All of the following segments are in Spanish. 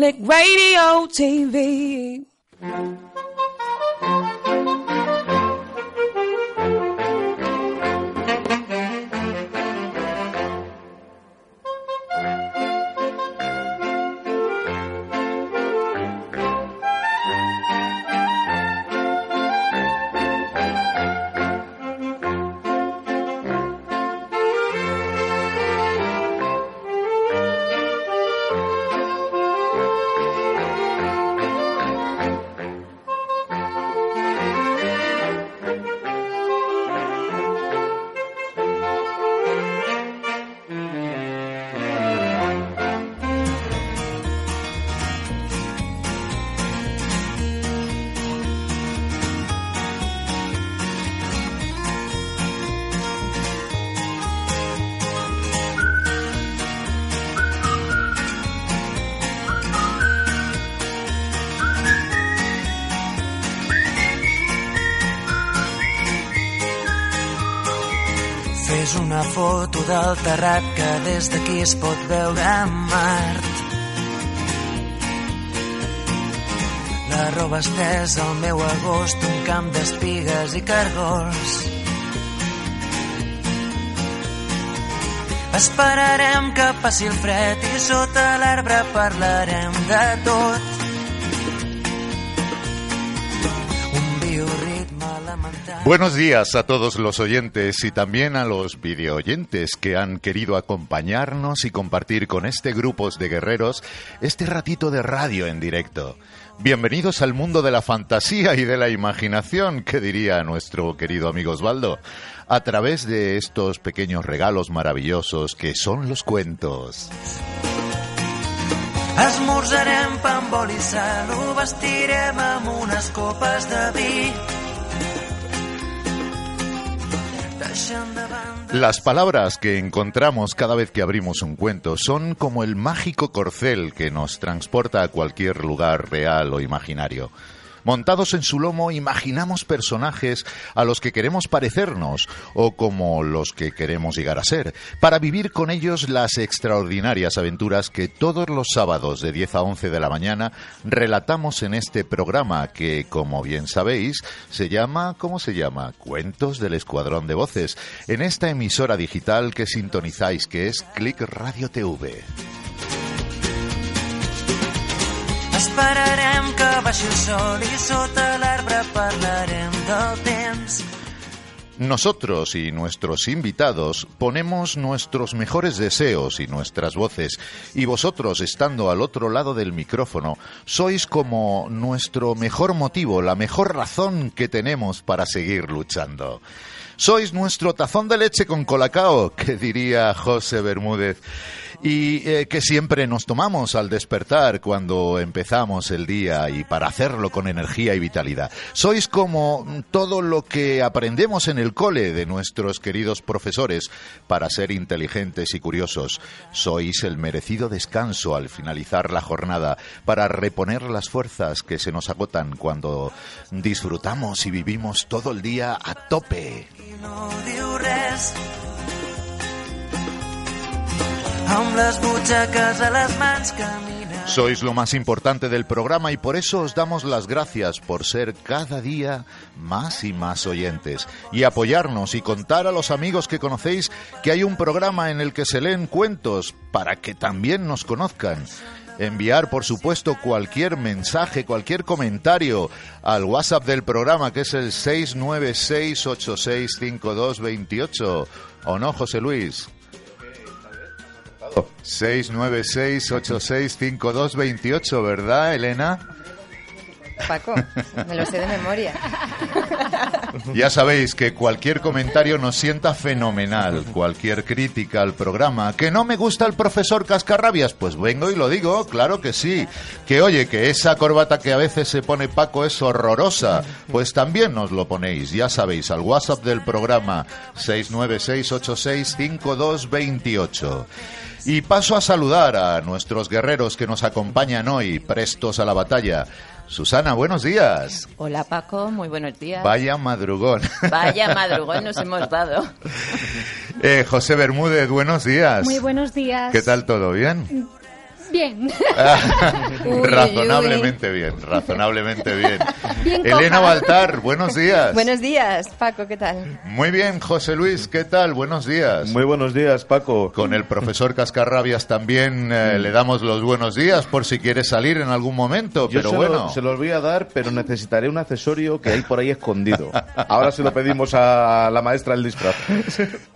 Click Radio TV. Terrat que des d'aquí es pot veure Mart. La roba estesa al meu agost, un camp d'espigues i cargols. Esperarem que passi el fred i sota l'arbre parlarem de tot. Buenos días a todos los oyentes y también a los videoyentes que han querido acompañarnos y compartir con este grupo de guerreros este ratito de radio en directo. Bienvenidos al mundo de la fantasía y de la imaginación, que diría nuestro querido amigo Osvaldo, a través de estos pequeños regalos maravillosos que son los cuentos. De. Las palabras que encontramos cada vez que abrimos un cuento son como el mágico corcel que nos transporta a cualquier lugar real o imaginario. Montados en su lomo imaginamos personajes a los que queremos parecernos o como los que queremos llegar a ser, para vivir con ellos las extraordinarias aventuras que todos los sábados de 10 a 11 de la mañana relatamos en este programa que, como bien sabéis, se llama, ¿cómo se llama? Cuentos del Escuadrón de Voces, en esta emisora digital que sintonizáis que es Click Radio TV. Nosotros y nuestros invitados ponemos nuestros mejores deseos y nuestras voces, y vosotros, estando al otro lado del micrófono, sois como nuestro mejor motivo, la mejor razón que tenemos para seguir luchando. Sois nuestro tazón de leche con colacao, que diría José Bermúdez, y eh, que siempre nos tomamos al despertar cuando empezamos el día y para hacerlo con energía y vitalidad. Sois como todo lo que aprendemos en el cole de nuestros queridos profesores para ser inteligentes y curiosos. Sois el merecido descanso al finalizar la jornada para reponer las fuerzas que se nos agotan cuando disfrutamos y vivimos todo el día a tope. Butxaques a camina. Sois lo más importante del programa y por eso os damos las gracias por ser cada día más y más oyentes y apoyarnos y contar a los amigos que conocéis que hay un programa en el que se leen cuentos para que también nos conozcan. Enviar, por supuesto, cualquier mensaje, cualquier comentario al WhatsApp del programa que es el 696865228. ¿O no, José Luis? 696865228, ¿verdad, Elena? Paco, me lo sé de memoria. Ya sabéis que cualquier comentario nos sienta fenomenal, cualquier crítica al programa. ¿Que no me gusta el profesor Cascarrabias? Pues vengo y lo digo, claro que sí. Que oye, que esa corbata que a veces se pone Paco es horrorosa, pues también nos lo ponéis, ya sabéis, al WhatsApp del programa 696865228. Y paso a saludar a nuestros guerreros que nos acompañan hoy, prestos a la batalla. Susana, buenos días. Hola Paco, muy buenos días. Vaya madrugón. Vaya madrugón nos hemos dado. Eh, José Bermúdez, buenos días. Muy buenos días. ¿Qué tal todo? ¿Bien? Bien. Uy, razonablemente bien, razonablemente bien. Bien Elena coja. Baltar, buenos días. Buenos días, Paco, ¿qué tal? Muy bien, José Luis, ¿qué tal? Buenos días. Muy buenos días, Paco. Con el profesor Cascarrabias también eh, le damos los buenos días por si quiere salir en algún momento, Yo pero se, bueno. lo- se los voy a dar, pero necesitaré un accesorio que hay por ahí escondido. Ahora se lo pedimos a la maestra del disfraz.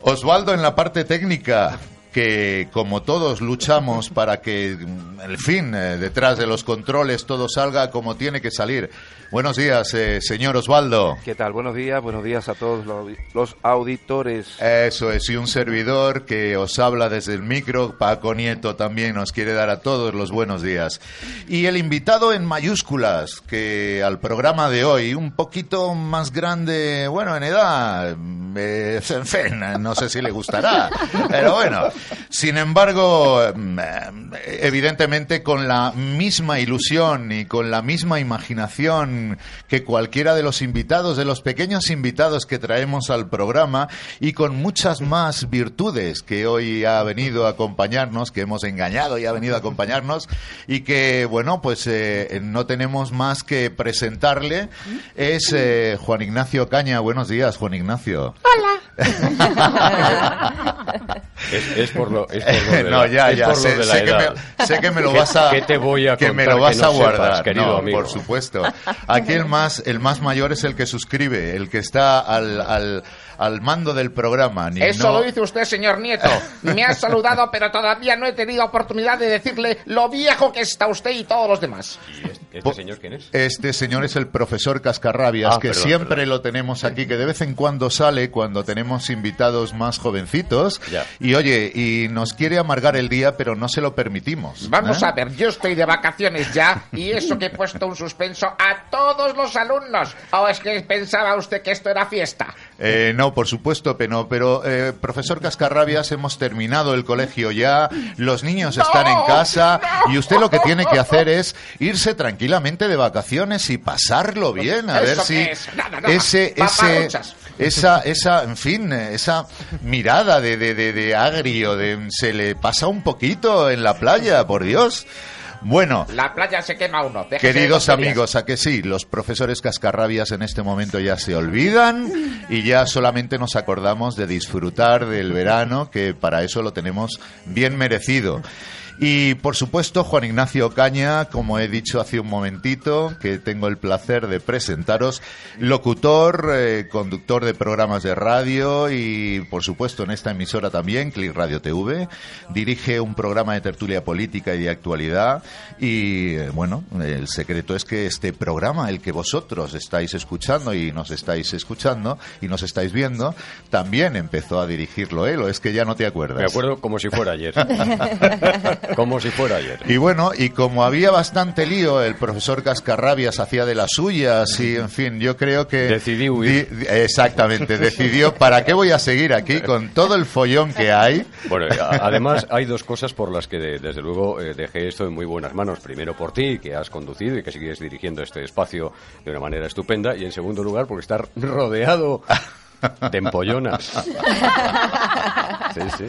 Osvaldo en la parte técnica, que como todos luchamos para que, mm, en fin, eh, detrás de los controles todo salga como tiene que salir. Buenos días, eh, señor Osvaldo. ¿Qué tal? Buenos días, buenos días a todos los audi- los auditores. Eso es, y un servidor que os habla desde el micro, Paco Nieto también nos quiere dar a todos los buenos días. Y el invitado en mayúsculas, que al programa de hoy, un poquito más grande, bueno, en edad, eh, en fin, no sé si le gustará, pero bueno. Sin embargo, mm, eh, evidentemente con la misma ilusión y con la misma imaginación que cualquiera de los invitados, de los pequeños invitados que traemos al programa y con muchas más virtudes que hoy ha venido a acompañarnos, que hemos engañado y ha venido a acompañarnos y que, bueno, pues eh, no tenemos más que presentarle. Es eh, Juan Ignacio Caña. Buenos días, Juan Ignacio. Es, es por lo, es por lo de no, la, ya, ya, sé, que edad. me, sé que me lo ¿Qué- vas a qué te voy a que me lo vas que no a guardar, sepas, querido No, amigo? por supuesto. Aquí el más el más mayor es el que suscribe, el que está al, al, al mando del programa. Ni Eso no- lo dice usted, señor Nieto. Me ha saludado, pero todavía no he tenido oportunidad de decirle lo viejo que está usted y todos los demás. ¿Este señor quién es? Este señor es el profesor Cascarrabias, Ah, que perdón, siempre perdón. lo tenemos aquí, que de vez en cuando sale cuando tenemos invitados más jovencitos. Ya. Y oye, y nos quiere amargar el día, pero no se lo permitimos. Vamos ¿eh? a ver, yo estoy de vacaciones ya y eso que he puesto un suspenso a todos los alumnos. ¿O es que pensaba usted que esto era fiesta? Eh, no, por supuesto que no, pero eh, profesor Cascarrabias, hemos terminado el colegio ya, los niños están en casa y usted lo que tiene que hacer es irse tranquilamente de vacaciones y pasarlo bien, a ver ¿Eso si ese, ese, esa, esa, en fin, esa mirada de, de, de, de agrio, de se le pasa un poquito en la playa, por Dios. Bueno, La playa se quema uno. Queridos amigos, a que sí, los profesores cascarrabias en este momento ya se olvidan y ya solamente nos acordamos de disfrutar del verano, que para eso lo tenemos bien merecido. Y por supuesto, Juan Ignacio Caña, como he dicho hace un momentito, que tengo el placer de presentaros, locutor, eh, conductor de programas de radio y por supuesto en esta emisora también, Click Radio TV, dirige un programa de tertulia política y de actualidad y eh, bueno, el secreto es que este programa, el que vosotros estáis escuchando y nos estáis escuchando y nos estáis viendo, también empezó a dirigirlo él, o es que ya no te acuerdas. Me acuerdo como si fuera ayer. como si fuera ayer. Y bueno, y como había bastante lío, el profesor Cascarrabias hacía de las suyas y, en fin, yo creo que... Decidí huir. Di- exactamente, decidió, ¿para qué voy a seguir aquí con todo el follón que hay? Bueno, además hay dos cosas por las que de- desde luego eh, dejé esto en muy buenas manos. Primero por ti, que has conducido y que sigues dirigiendo este espacio de una manera estupenda. Y en segundo lugar por estar rodeado de empollonas. Sí, sí.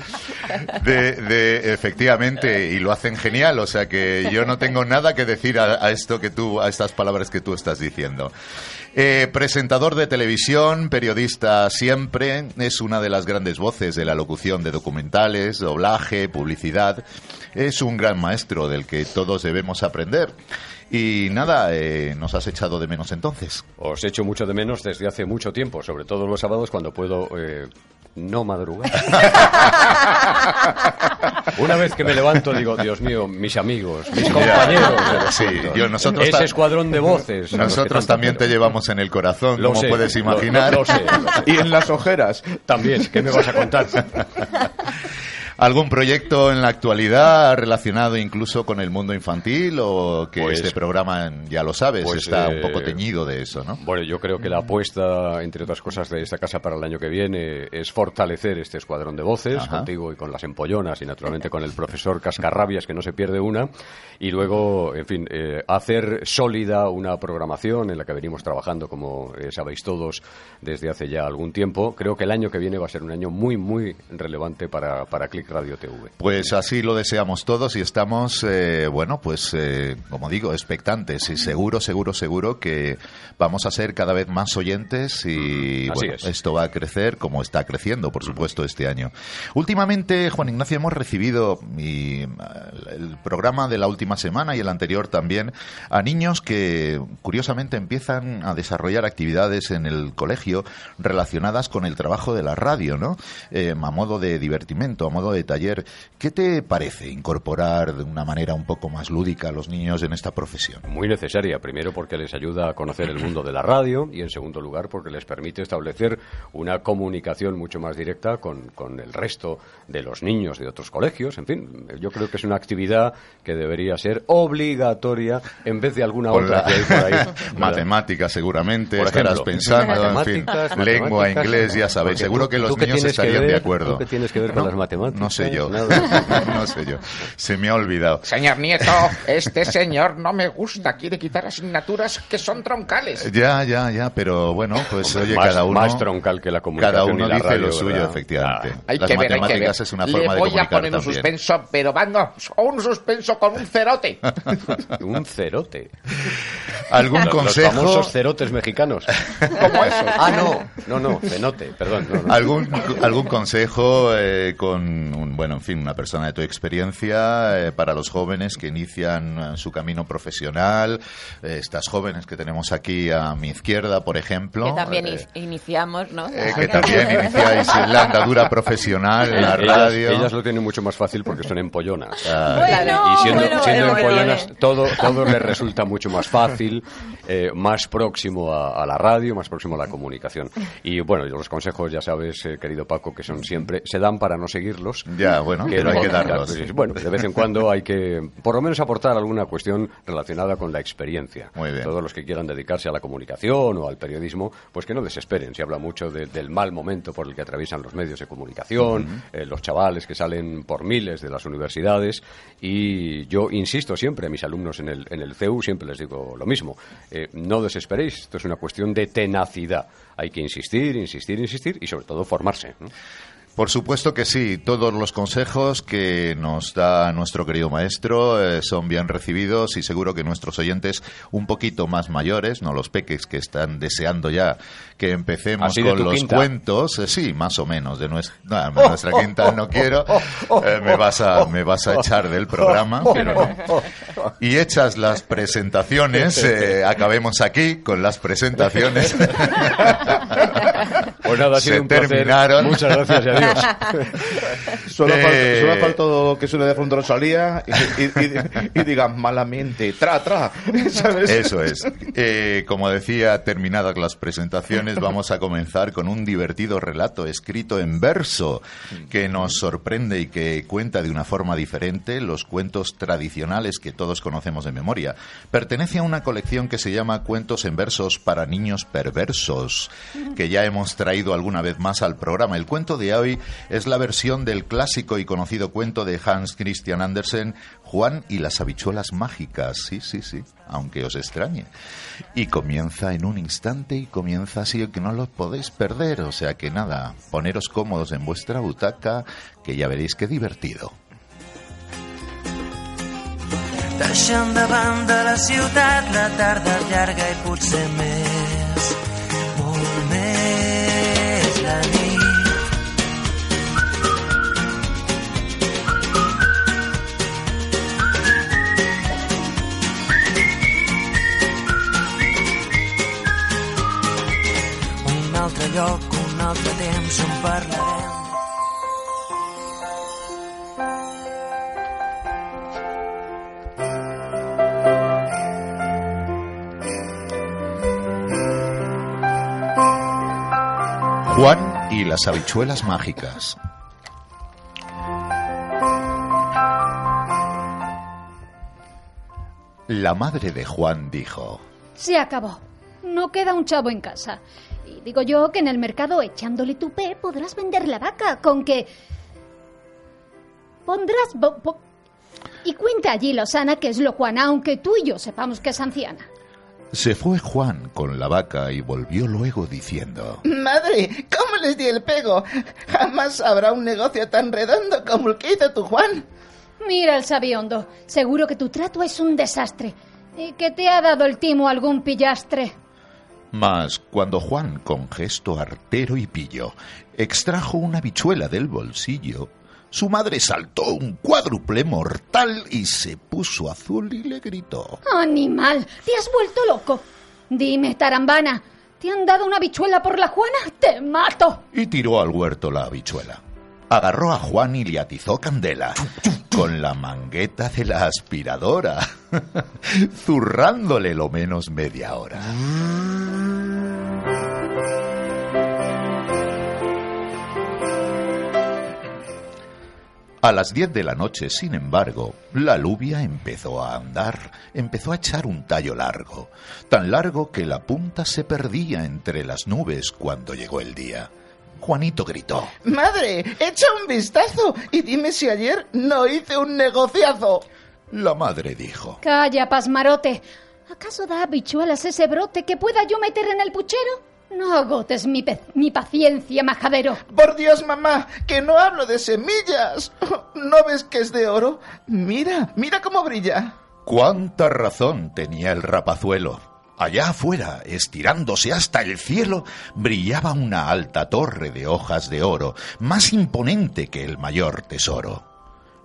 De, de- efectivamente, y lo hacen genial, o sea que yo no tengo nada que decir a, a esto que tú, a estas palabras que tú estás diciendo. Eh, presentador de televisión, periodista siempre, es una de las grandes voces de la locución de documentales, doblaje, publicidad. Es un gran maestro del que todos debemos aprender. Y nada, eh, nos has echado de menos entonces. Os echo mucho de menos desde hace mucho tiempo, sobre todo los sábados cuando puedo eh, no madrugar. Una vez que me levanto digo, Dios mío, mis amigos, mis compañeros. Sí, nosotros Ese escuadrón de voces. Nosotros también te llevamos en el corazón, Lo como sé, puedes imaginar. lo- lo sé, lo sé. Y en las ojeras. También, ¿qué me vas a contar? ¿Algún proyecto en la actualidad relacionado incluso con el mundo infantil o que Pues- este programa, ya lo sabes, pues, está un eh, poco teñido de eso, ¿no? Bueno, yo creo que la apuesta, entre otras cosas, de esta casa para el año que viene es fortalecer este escuadrón de voces, Ajá. contigo y con las empollonas, y naturalmente con el profesor Cascarrabias, que no se pierde una, y luego, en fin, eh, hacer sólida una programación en la que venimos trabajando, como eh, sabéis todos, desde hace ya algún tiempo. Creo que el año que viene va a ser un año muy, muy relevante para, para Click Radio TV. Pues así lo deseamos todos y estamos, eh, bueno, pues eh, como digo, expectantes y seguro, seguro, seguro que vamos a ser cada vez más oyentes y bueno, es. esto va a crecer como está creciendo, por supuesto, este año. Últimamente, Juan Ignacio, hemos recibido y, eh, el programa de la última semana y el anterior también a niños que curiosamente empiezan a desarrollar actividades en el colegio relacionadas con el trabajo de la radio, ¿no? Eh, a modo de divertimento, a modo de taller. ¿Qué te parece incorporar de una manera un poco más lúdica a los niños en esta profesión? Muy necesaria, primero porque les ayuda a conocer el mundo de la radio y en segundo lugar porque les permite establecer una comunicación mucho más directa con, con el resto de los niños de otros colegios. En fin, yo creo que es una actividad que debería ser obligatoria en vez de alguna otra la- que hay por ahí. Matemáticas, seguramente, Por estarás ejemplo, pensando, en fin, matemáticas, lengua, inglés, ya sabéis. Porque Seguro tú- que los ¿tú qué niños que estarían de ver? acuerdo. ¿Tú qué tienes que ver con No, las matemáticas? No sé yo. No sé yo. Se me ha olvidado. Señor Nieto, este señor no me gusta. Quiere quitar asignaturas que son troncales. Ya, ya, ya, pero bueno, pues Hombre, oye, más- cada uno. más troncal que la comunicación Cada uno y la dice radio, lo suyo, ¿verdad? efectivamente. Ah. Hay Las que ver, hay que ver. matemáticas es una forma Le de voy a poner un también. suspenso, pero vamos, un suspenso con un cerote. Un cerote. ¿Algún Los- consejo? Los famosos cerotes mexicanos. Como eso. Ah, no. No, no, cenote, perdón. no, no. ¿Algún, algún consejo eh, con, un- bueno, en fin, una persona de tu experiencia eh, para los jóvenes que inician eh, su camino profesional? Eh, estas jóvenes que tenemos aquí a mi izquierda, por ejemplo. Que también eh, in- iniciamos, ¿no? eh, que también iniciáis la andadura profesional en la ellas, radio. ellas lo tienen mucho más fácil porque son empollonas. Ah, Bueno, y siendo, bueno, siendo bueno, empollonas, bueno. todo, todo les resulta mucho más fácil, eh, más próximo a, a la radio, más próximo a la comunicación. Y bueno, los consejos, ya sabes, eh, querido Paco, que son siempre, se dan para no seguirlos. Ya, bueno, pero hay que darlos. Bueno, de vez en cuando hay que, por lo menos, aportar alguna cuestión relacionada con la experiencia. Muy bien. Todos los que quieran dedicarse a la comunicación o al periodismo, pues que no desesperen. Se habla mucho de- del mal momento por el que atraviesan los medios de comunicación, eh, los chavales que salen por miles de las universidades. Y yo insisto siempre a mis alumnos en el, en el CEU, siempre les digo lo mismo. Eh, no desesperéis, esto es una cuestión de tenacidad. Hay que insistir, insistir, insistir y sobre todo formarse. ¿no? Por supuesto que sí, todos los consejos que nos da nuestro querido maestro eh, son bien recibidos y seguro que nuestros oyentes un poquito más mayores, no los peques que están deseando ya que empecemos con los quinta. cuentos, eh, sí, más o menos, de nuestra, no, de nuestra quinta no quiero, eh, me, vas a, me vas a echar del programa, pero no. Y hechas las presentaciones, eh, acabemos aquí con las presentaciones. Pues nada, ha Se sido un placer. terminaron. Muchas gracias y adiós. Solo, Eh. falta, solo faltó que suene de fondo Rosalía y, y, y- y digan malamente, tra, tra. ¿Sabes? Eso es. Eh, como decía, terminadas las presentaciones, vamos a comenzar con un divertido relato escrito en verso que nos sorprende y que cuenta de una forma diferente los cuentos tradicionales que todos conocemos de memoria. Pertenece a una colección que se llama Cuentos en versos para niños perversos, que ya hemos traído alguna vez más al programa. El cuento de hoy es la versión del clásico y conocido cuento de Hans Christian Andersen, Juan y las habichuelas mágicas. Sí, sí, sí, aunque os extrañe. Y comienza en un instante y comienza así que no lo podéis perder. O sea que nada, poneros cómodos en vuestra butaca, que ya veréis qué divertido. Davant de la ciutat, la tarda llarga i lloc, un altre temps on parlarem Juan y las habichuelas mágicas. La madre de Juan dijo, Se acabó. No queda un chavo en casa. Y digo yo que en el mercado echándole tupé podrás vender la vaca con que... Pondrás... bo- bo- Y cuenta allí, Losana, que es lo Juana, aunque tú y yo sepamos que es anciana. Se fue Juan con la vaca y volvió luego diciendo... Madre, ¿cómo les di el pego? Jamás habrá un negocio tan redondo como el que hizo tu Juan. Mira el sabiondo. Seguro que tu trato es un desastre. Y que te ha dado el timo algún pillastre. Mas cuando Juan, con gesto artero y pillo, extrajo una bichuela del bolsillo, su madre saltó un cuádruple mortal y se puso azul y le gritó. Animal, te has vuelto loco. Dime, tarambana, ¿te han dado una bichuela por la Juana? ¡Te mato! Y tiró al huerto la habichuela. Agarró a Juan y le atizó candela con la mangueta de la aspiradora, zurrándole lo menos media hora. A las diez de la noche, sin embargo, la alubia empezó a andar, empezó a echar un tallo largo, tan largo que la punta se perdía entre las nubes cuando llegó el día. Juanito gritó. Madre, echa un vistazo y dime si ayer no hice un negociazo. La madre dijo. Calla, pasmarote. ¿Acaso da habichuelas ese brote que pueda yo meter en el puchero? No agotes mi, pe- mi paciencia, majadero. Por Dios, mamá, que no hablo de semillas. ¿No ves que es de oro? Mira, mira cómo brilla. Cuánta razón tenía el rapazuelo. Allá afuera, estirándose hasta el cielo, brillaba una alta torre de hojas de oro, más imponente que el mayor tesoro.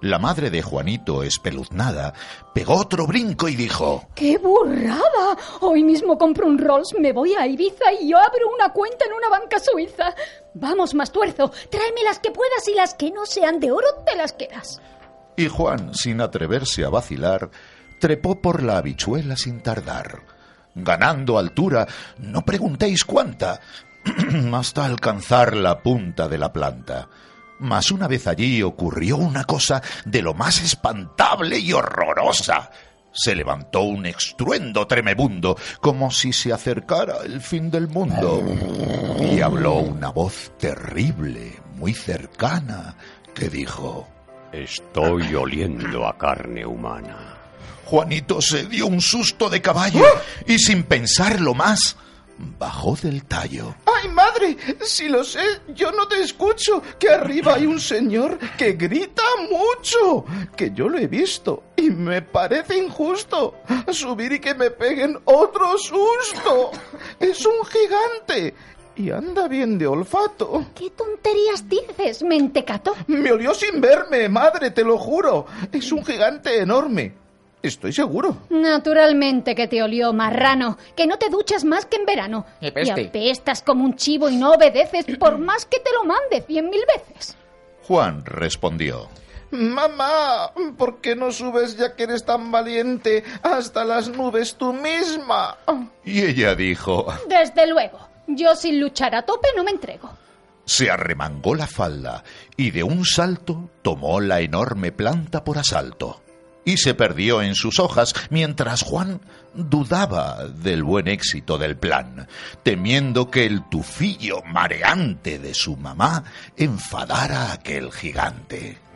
La madre de Juanito, espeluznada, pegó otro brinco y dijo ¡Qué burrada! Hoy mismo compro un Rolls, me voy a Ibiza y yo abro una cuenta en una banca suiza. Vamos, Mastuerzo, tráeme las que puedas y las que no sean de oro te las quedas. Y Juan, sin atreverse a vacilar, trepó por la habichuela sin tardar, ganando altura, no preguntéis cuánta, hasta alcanzar la punta de la planta. Mas una vez allí ocurrió una cosa de lo más espantable y horrorosa. Se levantó un estruendo tremebundo, como si se acercara el fin del mundo. Y habló una voz terrible, muy cercana, que dijo... Estoy oliendo a carne humana. Juanito se dio un susto de caballo y sin pensarlo más, bajó del tallo. ¡Ay, madre! Si lo sé, yo no te escucho. Que arriba hay un señor que grita mucho. Que yo lo he visto. Y me parece injusto. Subir y que me peguen otro susto. Es un gigante. Y anda bien de olfato. ¿Qué tonterías dices, mentecato? Me olió sin verme, madre, te lo juro. Es un gigante enorme. Estoy seguro. Naturalmente que te olió, marrano, que no te duchas más que en verano. ¡Qué Y peste! apestas como un chivo y no obedeces por más que te lo mande cien mil veces. Juan respondió. Mamá, ¿por qué no subes ya que eres tan valiente hasta las nubes tú misma? Y ella dijo, Desde luego, yo sin luchar a tope no me entrego. se arremangó la falda y de un salto tomó la enorme planta por asalto. Y se perdió en sus hojas mientras Juan dudaba del buen éxito del plan, temiendo que el tufillo mareante de su mamá enfadara a aquel gigante.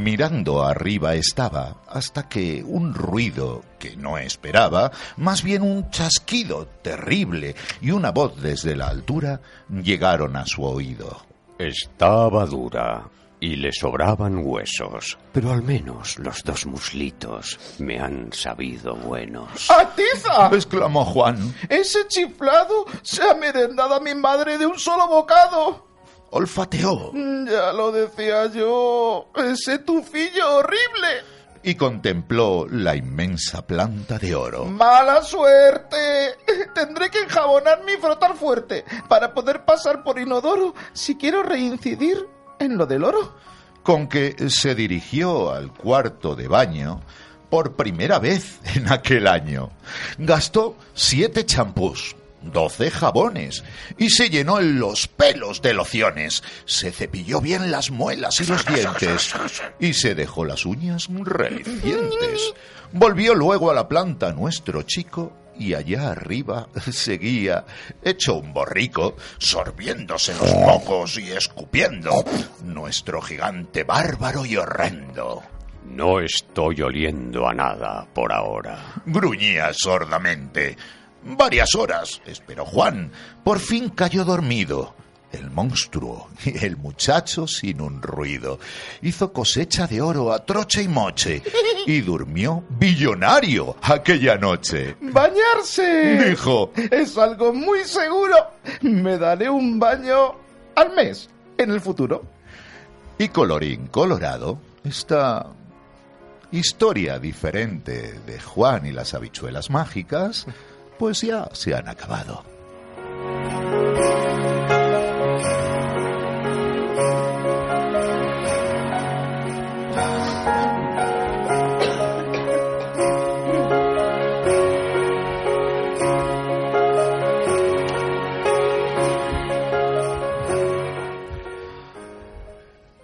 Mirando arriba estaba hasta que un ruido que no esperaba, más bien un chasquido terrible y una voz desde la altura llegaron a su oído. Estaba dura y le sobraban huesos, pero al menos los dos muslitos me han sabido buenos. ¡Atiza! exclamó Juan. Ese chiflado se ha merendado a mi madre de un solo bocado. Olfateó Ya lo decía yo. Ese tufillo horrible. y contempló la inmensa planta de oro. ¡Mala suerte! Tendré que enjabonarme y frotar fuerte para poder pasar por inodoro si quiero reincidir en lo del oro. con que se dirigió al cuarto de baño por primera vez en aquel año. Gastó siete champús, doce jabones y se llenó en los pelos de lociones. Se cepilló bien las muelas y los dientes y se dejó las uñas relucientes. Volvió luego a la planta nuestro chico y allá arriba seguía, hecho un borrico, sorbiéndose los mocos y escupiendo, nuestro gigante bárbaro y horrendo. No estoy oliendo a nada por ahora. Gruñía sordamente. Varias horas, esperó Juan. Por fin cayó dormido. El monstruo y el muchacho sin un ruido. Hizo cosecha de oro a troche y moche y durmió billonario aquella noche. ¡Bañarse! Dijo. Es algo muy seguro. Me daré un baño al mes en el futuro. Y colorín colorado, esta historia diferente de Juan y las habichuelas mágicas, ya se han acabado.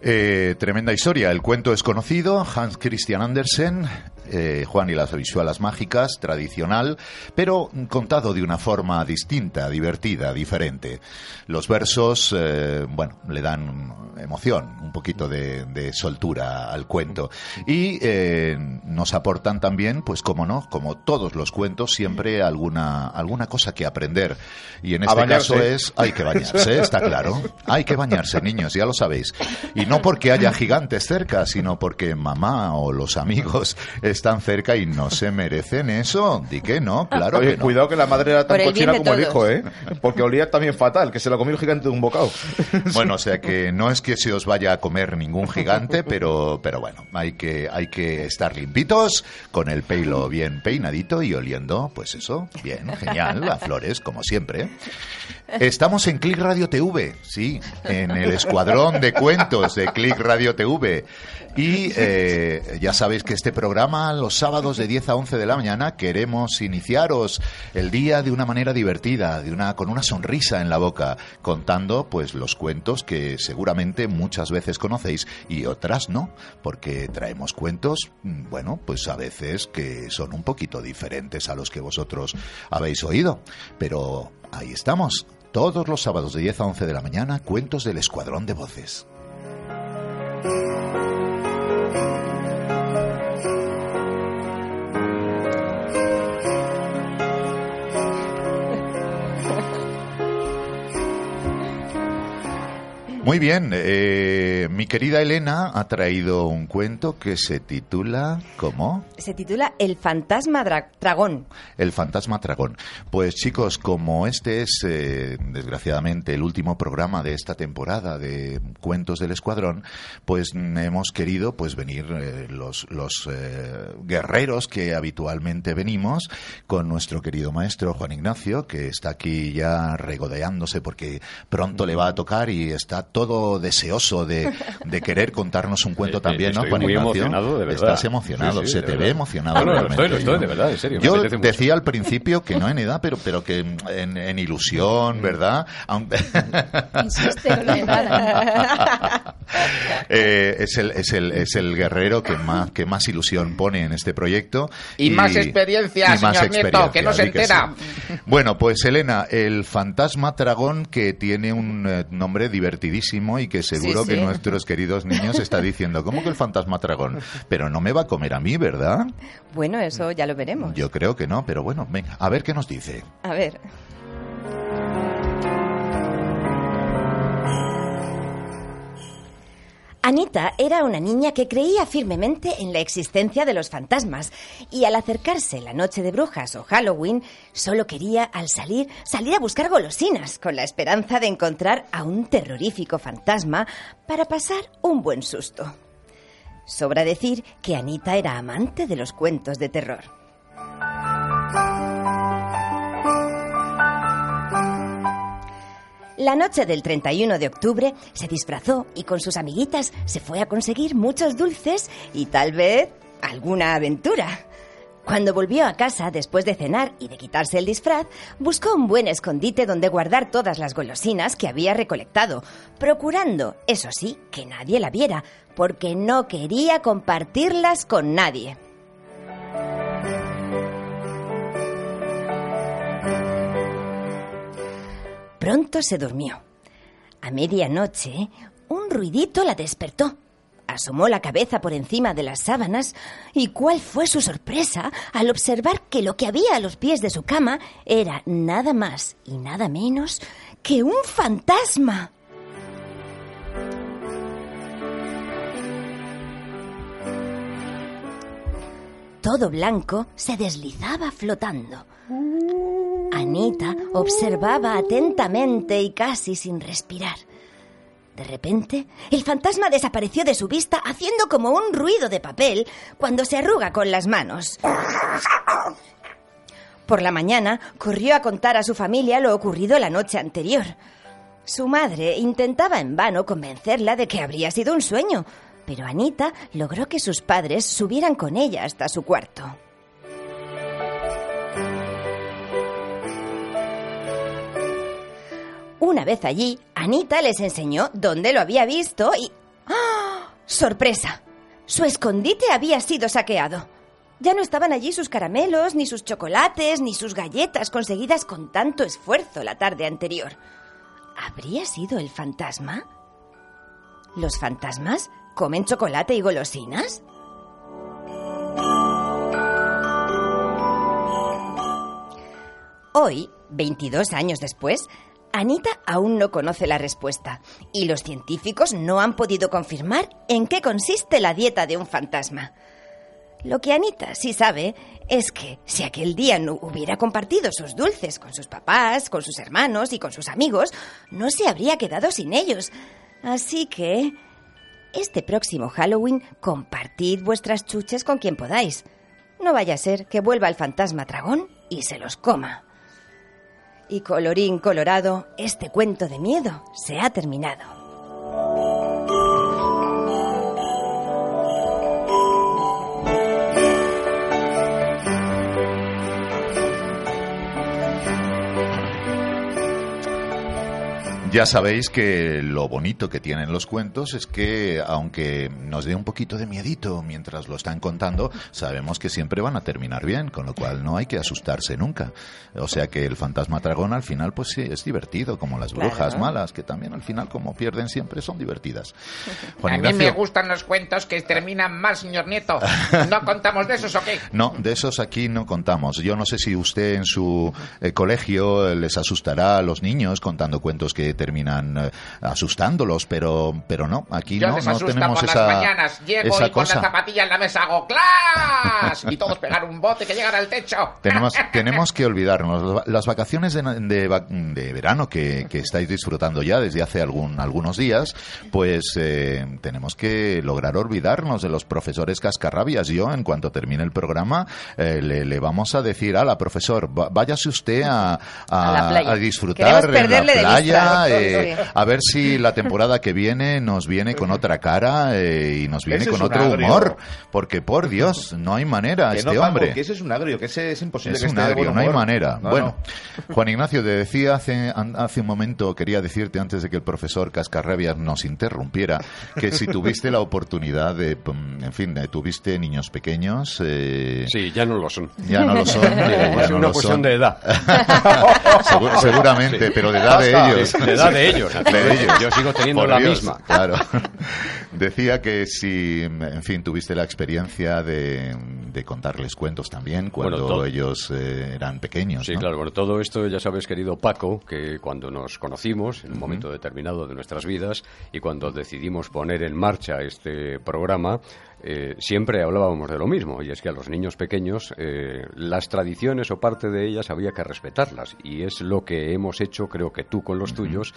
Eh, tremenda historia. El cuento es conocido. Hans Christian Andersen, eh, Juan y las habichuelas mágicas, tradicional, pero contado de una forma distinta, divertida, diferente. Los versos, eh, bueno, le dan emoción, un poquito de, de soltura al cuento. Y eh, nos aportan también, pues como no, como todos los cuentos, siempre alguna, alguna cosa que aprender. Y en este caso es, hay que bañarse, está claro. Hay que bañarse, niños, ya lo sabéis. Y no porque haya gigantes cerca, sino porque mamá o los amigos están cerca y no se merecen eso. Di que no, claro Oye, que no. cuidado que la madre era tan cochina como el hijo. ¿eh? Porque olía también fatal, que se lo comió el gigante de un bocado. Bueno, o sea que no es que se os vaya a comer ningún gigante, pero, pero bueno, hay que, hay que estar limpitos, con el pelo bien peinadito y oliendo, pues eso, bien, genial, a flores, como siempre. Estamos en Click Radio TV, sí, en el escuadrón de cuentos de Click Radio TV. Y eh, ya sabéis que este programa, los sábados de 10 a 11 de la mañana, queremos iniciaros el día de una manera divertida, de una, con una sonrisa en la boca, contando pues los cuentos que seguramente muchas veces conocéis y otras no, porque traemos cuentos, mm, bueno, pues a veces que son un poquito diferentes a los que vosotros habéis oído. Pero ahí estamos, todos los sábados de 10 a 11 de la mañana, cuentos del Escuadrón de Voces. Muy bien, eh, mi querida Elena ha traído un cuento que se titula ¿cómo? Se titula El fantasma dra- dragón. El fantasma dragón. Pues chicos, como este es eh, desgraciadamente el último programa de esta temporada de Cuentos del Escuadrón, pues mm, hemos querido pues venir eh, los, los eh, guerreros que habitualmente venimos con nuestro querido maestro Juan Ignacio, que está aquí ya regodeándose porque pronto le va a tocar y está todo deseoso de, de querer contarnos un cuento Eh, también, ¿no, estoy Juan muy Ignacio? emocionado, de verdad. Estás emocionado, Sí, sí, se te verdad. ve emocionado. No, no, lo realmente. estoy, lo estoy, Yo- de verdad, en serio, Yo apetece mucho. decía al principio que no en edad, pero, pero que en, en ilusión, ¿verdad? Aunque- Insiste. Eh, es, el, es, el, es el guerrero que más, que más ilusión pone en este proyecto. Y más experiencia, señor Nieto, que no se di sí. entera. Bueno, pues Elena, el fantasma dragón que tiene un eh, nombre divertidísimo y que seguro Sí, que nuestros queridos niños está diciendo, ¿cómo que el fantasma dragón? Pero no me va a comer a mí, ¿verdad? Bueno, eso ya lo veremos. Yo creo que no, pero bueno, venga, a ver qué nos dice. A ver. Anita era una niña que creía firmemente en la existencia de los fantasmas y al acercarse la noche de brujas o Halloween solo quería al salir salir a buscar golosinas con la esperanza de encontrar a un terrorífico fantasma para pasar un buen susto. Sobra decir que Anita era amante de los cuentos de terror. La noche del 31 de octubre se disfrazó y con sus amiguitas se fue a conseguir muchos dulces y tal vez alguna aventura. Cuando volvió a casa después de cenar y de quitarse el disfraz, buscó un buen escondite donde guardar todas las golosinas que había recolectado, procurando, eso sí, que nadie la viera, porque no quería compartirlas con nadie. Pronto se durmió. A medianoche, un ruidito la despertó. Asomó la cabeza por encima de las sábanas y cuál fue su sorpresa al observar que lo que había a los pies de su cama era nada más y nada menos que un fantasma. Todo blanco se deslizaba flotando. Anita observaba atentamente y casi sin respirar. De repente, el fantasma desapareció de su vista haciendo como un ruido de papel cuando se arruga con las manos. Por la mañana, corrió a contar a su familia lo ocurrido la noche anterior. Su madre intentaba en vano convencerla de que habría sido un sueño, pero Anita logró que sus padres subieran con ella hasta su cuarto. Una vez allí, Anita les enseñó dónde lo había visto y... ¡Ah! ¡Sorpresa! Su escondite había sido saqueado. Ya no estaban allí sus caramelos, ni sus chocolates, ni sus galletas conseguidas con tanto esfuerzo la tarde anterior. ¿Habría sido el fantasma? ¿Los fantasmas comen chocolate y golosinas? Hoy, 22 años después, Anita aún no conoce la respuesta y los científicos no han podido confirmar en qué consiste la dieta de un fantasma. Lo que Anita sí sabe es que si aquel día no hubiera compartido sus dulces con sus papás, con sus hermanos y con sus amigos, no se habría quedado sin ellos. Así que, este próximo Halloween, compartid vuestras chuches con quien podáis. No vaya a ser que vuelva el fantasma dragón y se los coma. Y colorín colorado, este cuento de miedo se ha terminado. Ya sabéis que lo bonito que tienen los cuentos es que, aunque nos dé un poquito de miedito mientras lo están contando, sabemos que siempre van a terminar bien, con lo cual no hay que asustarse nunca. O sea que el fantasma dragón al final, pues sí, es divertido, como las Claro. brujas malas, que también al final, como pierden siempre, son divertidas. Juan a mí me Ignacio. gustan los cuentos que terminan mal, señor Nieto. ¿No contamos de esos o qué? No, de esos aquí no contamos. Yo no sé si usted en su eh, colegio eh, les asustará a los niños contando cuentos que terminan eh, asustándolos, pero, pero no, aquí Yo no, les no asusto tenemos por esa, las mañanas. Llego esa y con cosa. la zapatilla en la mesa hago ¡clas! Y todos pegar un bote que llegan al techo. Tenemos, tenemos que olvidarnos. Las vacaciones de, de de verano que, que estáis disfrutando ya desde hace algún, algunos días, pues eh, tenemos que lograr olvidarnos de los profesores cascarrabias. Yo, en cuanto termine el programa, eh, le, le vamos a decir, la profesor, váyase usted a, a- A a disfrutar en la playa, eh, a ver si la temporada que viene nos viene con otra cara eh, y nos viene Ese con otro agrio. humor. Porque, por Dios, no hay manera, Que este no, hombre. que ese es un agrio, que ese es imposible Es que un esté de agrio, no hay manera. No, bueno, no. Juan Ignacio, te decía hace, hace un momento, quería decirte antes de que el profesor Cascarrabias nos interrumpiera, que si tuviste la oportunidad de, en fin, de- tuviste niños pequeños. eh, Sí, ya no lo son. Ya no lo son. eh, Es no una cuestión son. de edad. Segu- seguramente, Sí. pero de edad de ellos. Edad de ellos, De ellos. Yo sigo teniendo Por la Dios, misma. Claro. Decía que si, en fin, tuviste la experiencia de, de contarles cuentos también cuando Bueno, ellos eh, eran pequeños. Sí, ¿no? claro. Bueno, todo esto ya sabes, querido Paco, que cuando nos conocimos, en un momento determinado de nuestras vidas, y cuando decidimos poner en marcha este programa, eh, siempre hablábamos de lo mismo, y es que a los niños pequeños eh, las tradiciones o parte de ellas había que respetarlas, y es lo que hemos hecho, creo que tú con los tuyos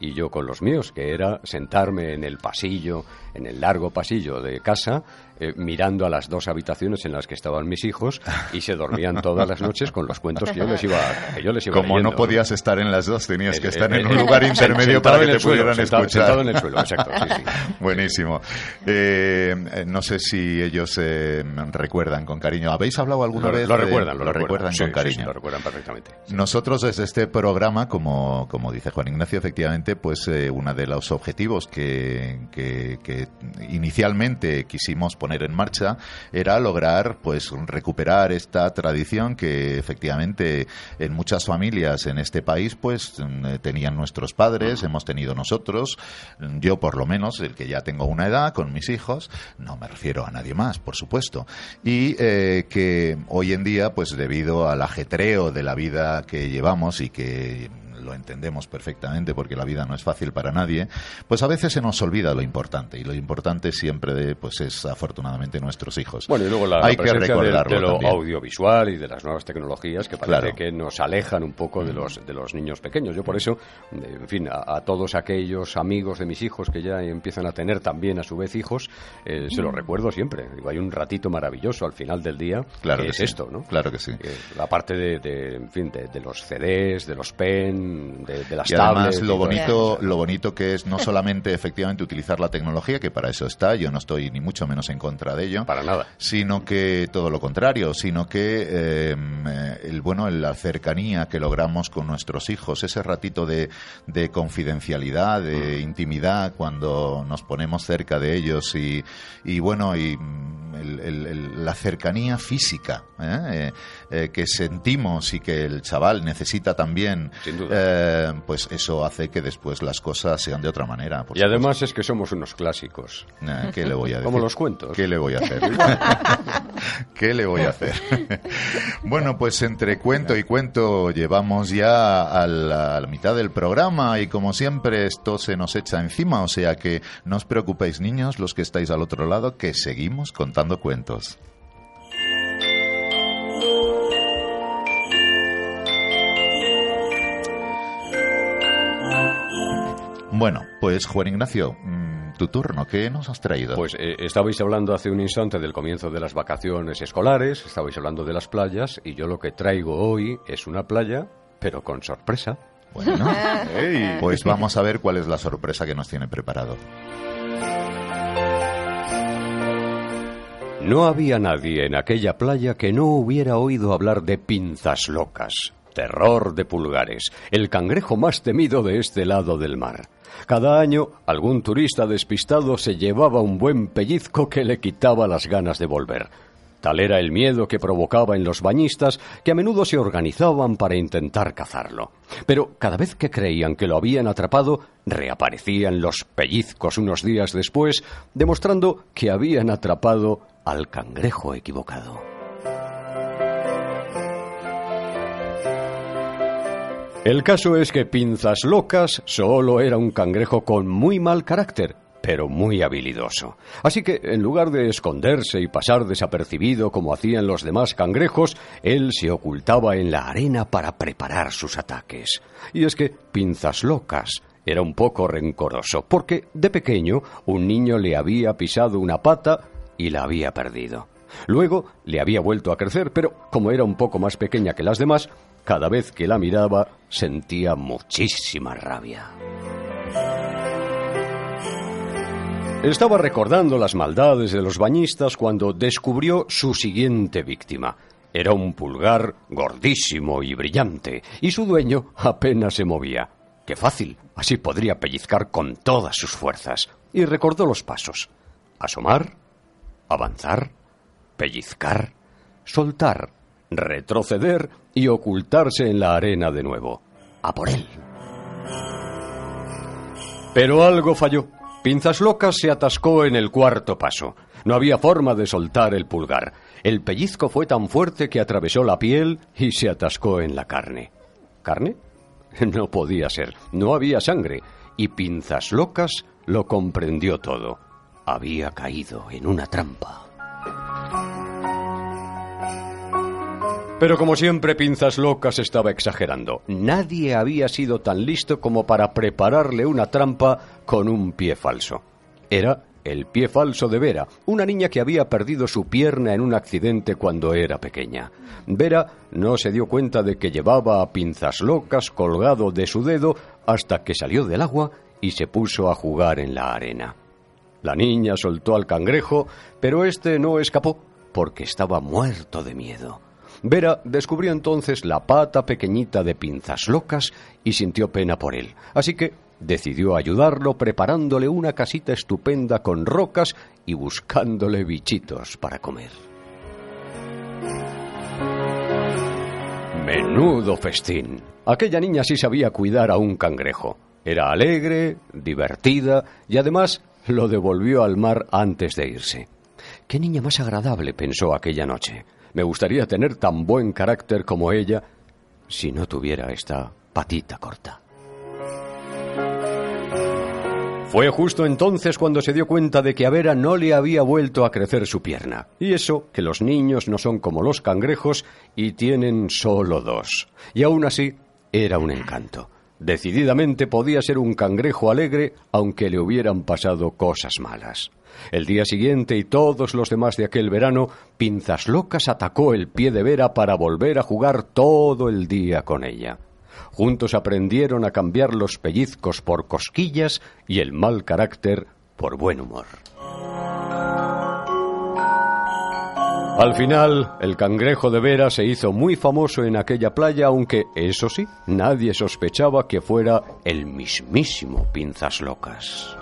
y yo con los míos, que era sentarme en el pasillo, en el largo pasillo de casa, eh, mirando a las dos habitaciones en las que estaban mis hijos y se dormían todas las noches con los cuentos que yo les iba, que yo les iba Como leyendo, no podías estar en las dos, tenías que Eh, estar eh, en un eh, lugar eh, intermedio para que te el suelo, pudieran sentado- escuchar. sentado en el suelo, exacto, sí, sí. Buenísimo. Eh, eh, no sé si ellos eh, recuerdan con cariño. ¿Habéis hablado alguna Lo, vez? lo de- recuerdan, lo, recuerdan, Sí, con cariño. sí, lo recuerdan perfectamente. Nosotros desde este programa, como, como dice Juan Ignacio, efectivamente, pues eh, uno de los objetivos que, que- que inicialmente quisimos poner en marcha era lograr pues recuperar esta tradición que efectivamente en muchas familias en este país pues mm, tenían nuestros padres, hemos tenido nosotros, yo por lo menos, el que ya tengo una edad con mis hijos, no me refiero a nadie más, por supuesto, y eh, que hoy en día pues debido al ajetreo de la vida que llevamos y que lo entendemos perfectamente porque la vida no es fácil para nadie, pues a veces se nos olvida lo importante y lo importante siempre de, pues es afortunadamente nuestros hijos. Bueno, y luego la, Hay la que presencia de- recordarlo de, lo también. audiovisual y de las nuevas tecnologías que parece Claro. que nos alejan un poco de los, de los niños pequeños. Yo por eso, en fin, a, a todos aquellos amigos de mis hijos que ya empiezan a tener también a su vez hijos, eh, se los recuerdo siempre. Digo, hay un ratito maravilloso al final del día Claro que que es sí. esto, ¿no? Claro que sí. Eh, la parte de, de, en fin, de, de los CDs, de los pen, de, de las Y además tablets. lo bonito, lo bonito que es no solamente efectivamente utilizar la tecnología, que para eso está, yo no estoy ni mucho menos en contra de ello, Para nada. sino que todo lo contrario, sino que eh, el bueno, la cercanía que logramos con nuestros hijos, ese ratito de, de confidencialidad, de intimidad cuando nos ponemos cerca de ellos y, y bueno, y mm, el- el- el- la cercanía física ¿eh? Eh, eh, que sentimos y que el chaval necesita también, pues eso hace que después las cosas sean de otra manera. por Y además es que somos unos clásicos. ¿Qué le voy a decir? Como los cuentos. ¿Qué le voy a hacer? ¿Qué le voy a hacer? bueno, pues entre cuento y cuento llevamos ya a la, mitad del programa y como siempre esto se nos echa encima, o sea que no os preocupéis niños, los que estáis al otro lado, que seguimos contando cuentos. Bueno, pues Juan Ignacio, mm, tu turno, ¿qué nos has traído? Pues eh, estabais hablando hace un instante del comienzo de las vacaciones escolares, estabais hablando de las playas y yo lo que traigo hoy es una playa, pero con sorpresa. Bueno, pues vamos a ver cuál es la sorpresa que nos tiene preparado. No había nadie en aquella playa que no hubiera oído hablar de pinzas locas, terror de pulgares, el cangrejo más temido de este lado del mar. Cada año algún turista despistado se llevaba un buen pellizco que le quitaba las ganas de volver. Tal era el miedo que provocaba en los bañistas que a menudo se organizaban para intentar cazarlo. Pero cada vez que creían que lo habían atrapado, reaparecían los pellizcos unos días después, demostrando que habían atrapado al cangrejo equivocado. El caso es que Pinzas Locas solo era un cangrejo con muy mal carácter, pero muy habilidoso. Así que, en lugar de esconderse y pasar desapercibido como hacían los demás cangrejos, él se ocultaba en la arena para preparar sus ataques. Y es que Pinzas Locas era un poco rencoroso, porque de pequeño un niño le había pisado una pata y la había perdido. Luego le había vuelto a crecer, pero como era un poco más pequeña que las demás, cada vez que la miraba sentía muchísima rabia. Estaba recordando las maldades de los bañistas cuando descubrió su siguiente víctima. Era un pulgar gordísimo y brillante, y su dueño apenas se movía. ¡Qué fácil! Así podría pellizcar con todas sus fuerzas. Y recordó los pasos. Asomar, avanzar, pellizcar, soltar, retroceder y ocultarse en la arena de nuevo. A por él. Pero algo falló. Pinzas Locas se atascó en el cuarto paso. No había forma de soltar el pulgar. El pellizco fue tan fuerte que atravesó la piel y se atascó en la carne. ¿Carne? No podía ser. No había sangre. Y Pinzas Locas lo comprendió todo. Había caído en una trampa. Pero como siempre, Pinzas Locas estaba exagerando. Nadie había sido tan listo como para prepararle una trampa con un pie falso. Era el pie falso de Vera, una niña que había perdido su pierna en un accidente cuando era pequeña. Vera no se dio cuenta de que llevaba a Pinzas Locas colgado de su dedo hasta que salió del agua y se puso a jugar en la arena. La niña soltó al cangrejo, pero este no escapó porque estaba muerto de miedo. Vera descubrió entonces la pata pequeñita de pinzas locas y sintió pena por él. Así que decidió ayudarlo preparándole una casita estupenda con rocas y buscándole bichitos para comer. Menudo festín. Aquella niña sí sabía cuidar a un cangrejo. Era alegre, divertida y además lo devolvió al mar antes de irse. Qué niña más agradable, pensó aquella noche. Me gustaría tener tan buen carácter como ella si no tuviera esta patita corta. Fue justo entonces cuando se dio cuenta de que a Vera no le había vuelto a crecer su pierna. Y eso, que los niños no son como los cangrejos y tienen solo dos. Y aún así, era un encanto. Decididamente podía ser un cangrejo alegre aunque le hubieran pasado cosas malas. El día siguiente y todos los demás de aquel verano, Pinzas Locas atacó el pie de Vera para volver a jugar todo el día con ella. Juntos aprendieron a cambiar los pellizcos por cosquillas y el mal carácter por buen humor. Al final, el cangrejo de Vera se hizo muy famoso en aquella playa, aunque, eso sí, nadie sospechaba que fuera el mismísimo Pinzas Locas.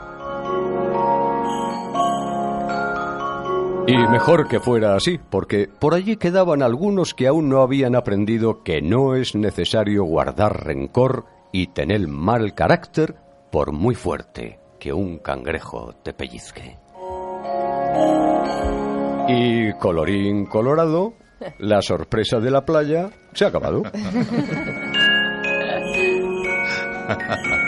Y mejor que fuera así, porque por allí quedaban algunos que aún no habían aprendido que no es necesario guardar rencor y tener mal carácter por muy fuerte que un cangrejo te pellizque. Y colorín colorado, la sorpresa de la playa se ha acabado.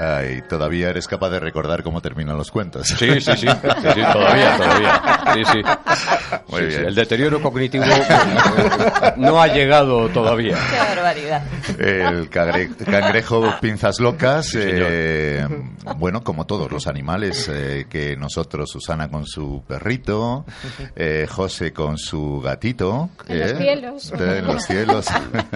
Ay, todavía eres capaz de recordar cómo terminan los cuentos. Sí, sí, sí, sí, sí, todavía, todavía. Sí, sí. Muy Sí, bien. sí, El deterioro cognitivo no ha llegado todavía. Qué barbaridad. El cangre- cangrejo pinzas locas, eh, bueno, como todos los animales eh, que nosotros, Susana con su perrito, eh, José con su gatito. En los eh, cielos. eh, En los cielos.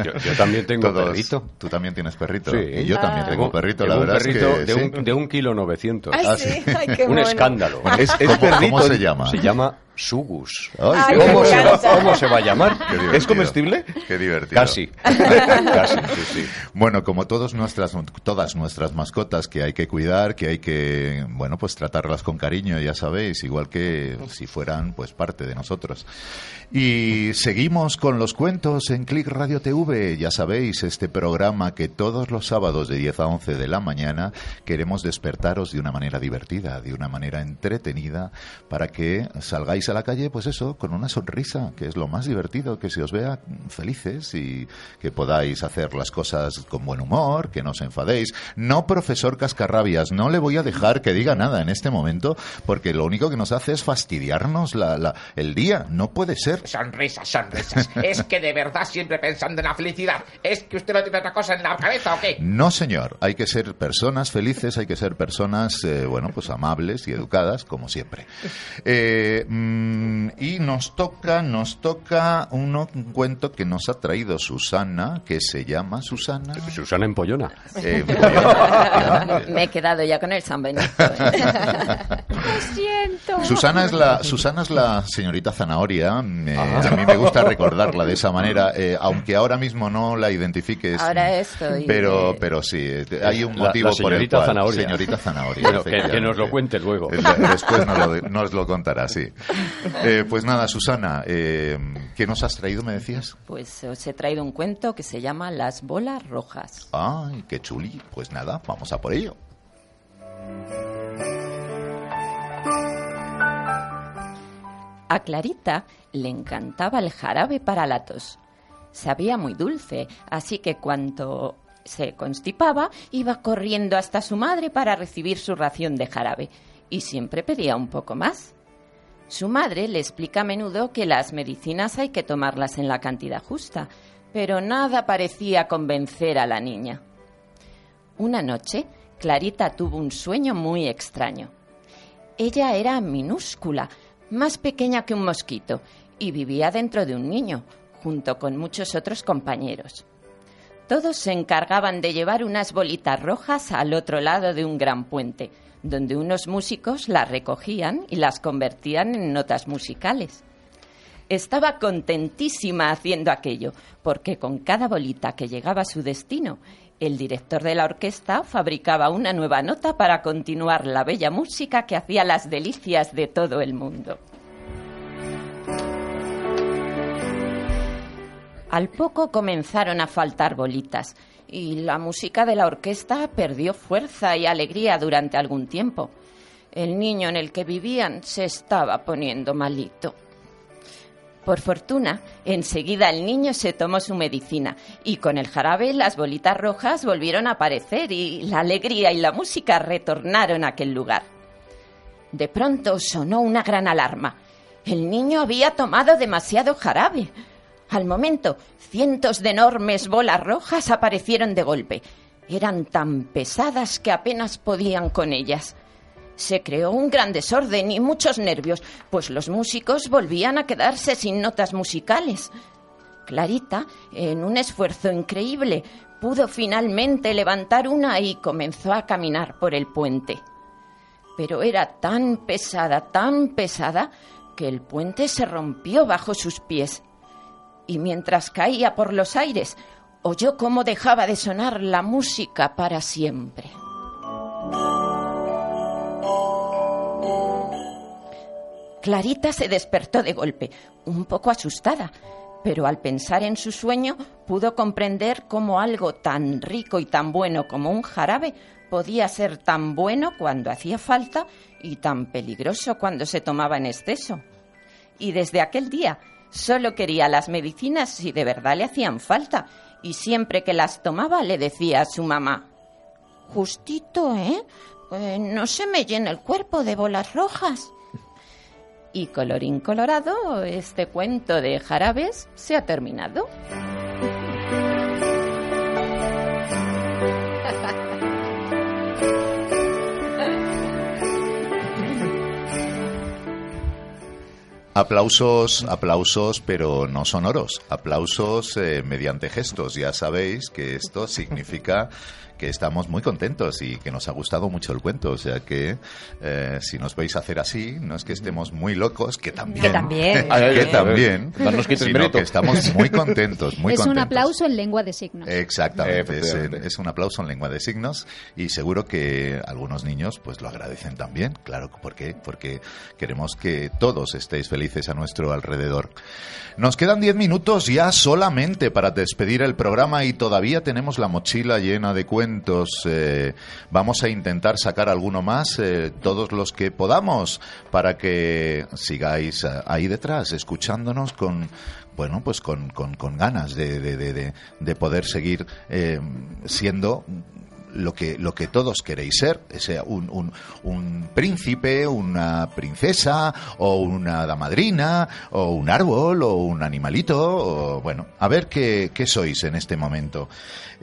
Yo, yo también tengo Todos- perrito. Tú también tienes perrito. Sí. Y yo también Ah. tengo perrito, la un verdad perrito que de, sí. un, de un kilo novecientos. Ah, sí. sí. Ay, qué Un bueno. escándalo. Es, es ¿Cómo, perrito. cómo se llama? Se llama Sugus. Ay, Ay, qué ¿Cómo se, va- encanta. cómo se va a llamar? ¿Es comestible? Qué divertido. Casi. Casi, sí, sí. Bueno, como todos nuestras, todas nuestras mascotas que hay que cuidar, que hay que, bueno, pues tratarlas con cariño, ya sabéis, igual que si fueran, pues, parte de nosotros. Y seguimos con los cuentos en Click Radio TV, ya sabéis, este programa que todos los sábados de 10 a 11 de la mañana queremos despertaros de una manera divertida, de una manera entretenida, para que salgáis a la calle, pues eso, con una sonrisa, que es lo más divertido, que se os vea felices y que podáis hacer las cosas con buen humor, que no os enfadéis. No, profesor Cascarrabias, no le voy a dejar que diga nada en este momento, porque lo único que nos hace es fastidiarnos la, la- el día. No puede ser. Sonrisas, sonrisas. es que de verdad siempre pensando en la felicidad. ¿Es que usted no tiene otra cosa en la cabeza o qué? No, señor. Hay que ser personas felices, hay que ser personas, eh, bueno, pues amables y educadas, como siempre. Eh, y nos toca, nos toca uno, un cuento que nos ha traído Susana, que se llama Susana. Susana Empollona. Eh. Me he quedado ya con el San Benito. Lo siento. Susana es la Susana es la señorita zanahoria. Me- a mí me gusta recordarla de esa manera, eh, aunque ahora mismo no la identifiques. Ahora estoy. Pero, eh, pero sí, eh, hay un motivo la por el señorita cual. Zanahoria. Señorita zanahoria. Bueno, que, que nos lo cuente luego. Eh, Después nos lo, nos lo contará, sí. Eh, pues nada, Susana, eh, ¿qué nos has traído, me decías? Pues os he traído un cuento que se llama Las bolas rojas. Ay, qué chuli. Pues nada, vamos a por ello. A Clarita le encantaba el jarabe para la tos. Sabía muy dulce, así que cuando se constipaba iba corriendo hasta su madre para recibir su ración de jarabe y siempre pedía un poco más. Su madre le explica a menudo que las medicinas hay que tomarlas en la cantidad justa, pero nada parecía convencer a la niña. Una noche, Clarita tuvo un sueño muy extraño. Ella era minúscula, más pequeña que un mosquito, y vivía dentro de un niño, junto con muchos otros compañeros. Todos se encargaban de llevar unas bolitas rojas al otro lado de un gran puente, donde unos músicos las recogían y las convertían en notas musicales. Estaba contentísima haciendo aquello, porque con cada bolita que llegaba a su destino, el director de la orquesta fabricaba una nueva nota para continuar la bella música que hacía las delicias de todo el mundo. Al poco comenzaron a faltar bolitas y la música de la orquesta perdió fuerza y alegría durante algún tiempo. El niño en el que vivían se estaba poniendo malito. Por fortuna, enseguida el niño se tomó su medicina y con el jarabe las bolitas rojas volvieron a aparecer y la alegría y la música retornaron a aquel lugar. De pronto sonó una gran alarma. El niño había tomado demasiado jarabe. Al momento, cientos de enormes bolas rojas aparecieron de golpe. Eran tan pesadas que apenas podían con ellas. Se creó un gran desorden y muchos nervios, pues los músicos volvían a quedarse sin notas musicales. Clarita, en un esfuerzo increíble, pudo finalmente levantar una y comenzó a caminar por el puente. Pero era tan pesada, tan pesada, que el puente se rompió bajo sus pies. Y mientras caía por los aires, oyó cómo dejaba de sonar la música para siempre. Clarita se despertó de golpe, un poco asustada, pero al pensar en su sueño pudo comprender cómo algo tan rico y tan bueno como un jarabe podía ser tan bueno cuando hacía falta y tan peligroso cuando se tomaba en exceso. Y desde aquel día solo quería las medicinas si de verdad le hacían falta, y siempre que las tomaba le decía a su mamá Justito, ¿eh? Eh, no se me llena el cuerpo de bolas rojas. Y colorín colorado, este cuento de jarabes se ha terminado. Aplausos, aplausos, pero no sonoros. Aplausos eh, mediante gestos. Ya sabéis que esto significa que estamos muy contentos y que nos ha gustado mucho el cuento. O sea que eh, si nos veis hacer así, no es que estemos muy locos, que también. Que también. que también. Sino que estamos muy contentos, muy es un aplauso en lengua de signos. Exactamente, es un aplauso en lengua de signos y seguro que algunos niños pues lo agradecen también, claro, ¿por qué? Porque queremos que todos estéis felices a nuestro alrededor. Nos quedan 10 minutos ya solamente para despedir el programa y todavía tenemos la mochila llena de cuentos. Eh, vamos a intentar sacar alguno más, eh, todos los que podamos, para que sigáis eh, ahí detrás, escuchándonos con, bueno, pues con, con, con ganas de, de, de, de- de poder seguir siendo lo que, lo que todos queréis ser, sea, un, un, príncipe, una princesa, o una damadrina, o un árbol, o un animalito, bueno, a ver qué, qué sois en este momento.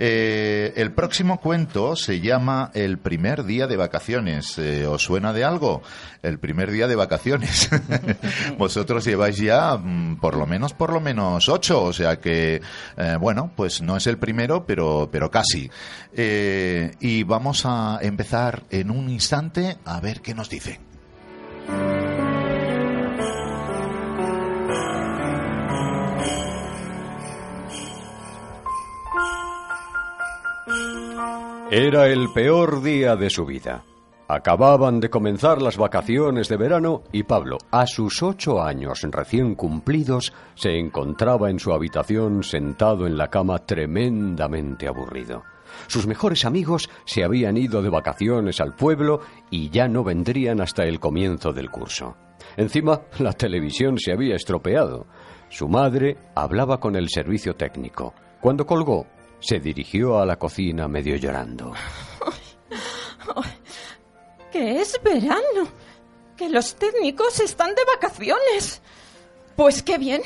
Eh, el próximo cuento se llama El primer día de vacaciones. Eh, ¿Os suena de algo? El primer día de vacaciones. Vosotros lleváis ya mm, por lo menos, por lo menos ocho, o sea que, eh, bueno, pues no es el primero, pero, pero casi. Eh, y vamos a empezar en un instante a ver qué nos dice. Era el peor día de su vida. Acababan de comenzar las vacaciones de verano y Pablo, a sus ocho años recién cumplidos, se encontraba en su habitación sentado en la cama tremendamente aburrido. Sus mejores amigos se habían ido de vacaciones al pueblo y ya no vendrían hasta el comienzo del curso. Encima, la televisión se había estropeado. Su madre hablaba con el servicio técnico. Cuando colgó, se dirigió a la cocina medio llorando. Que es verano. Que los técnicos están de vacaciones. Pues qué bien.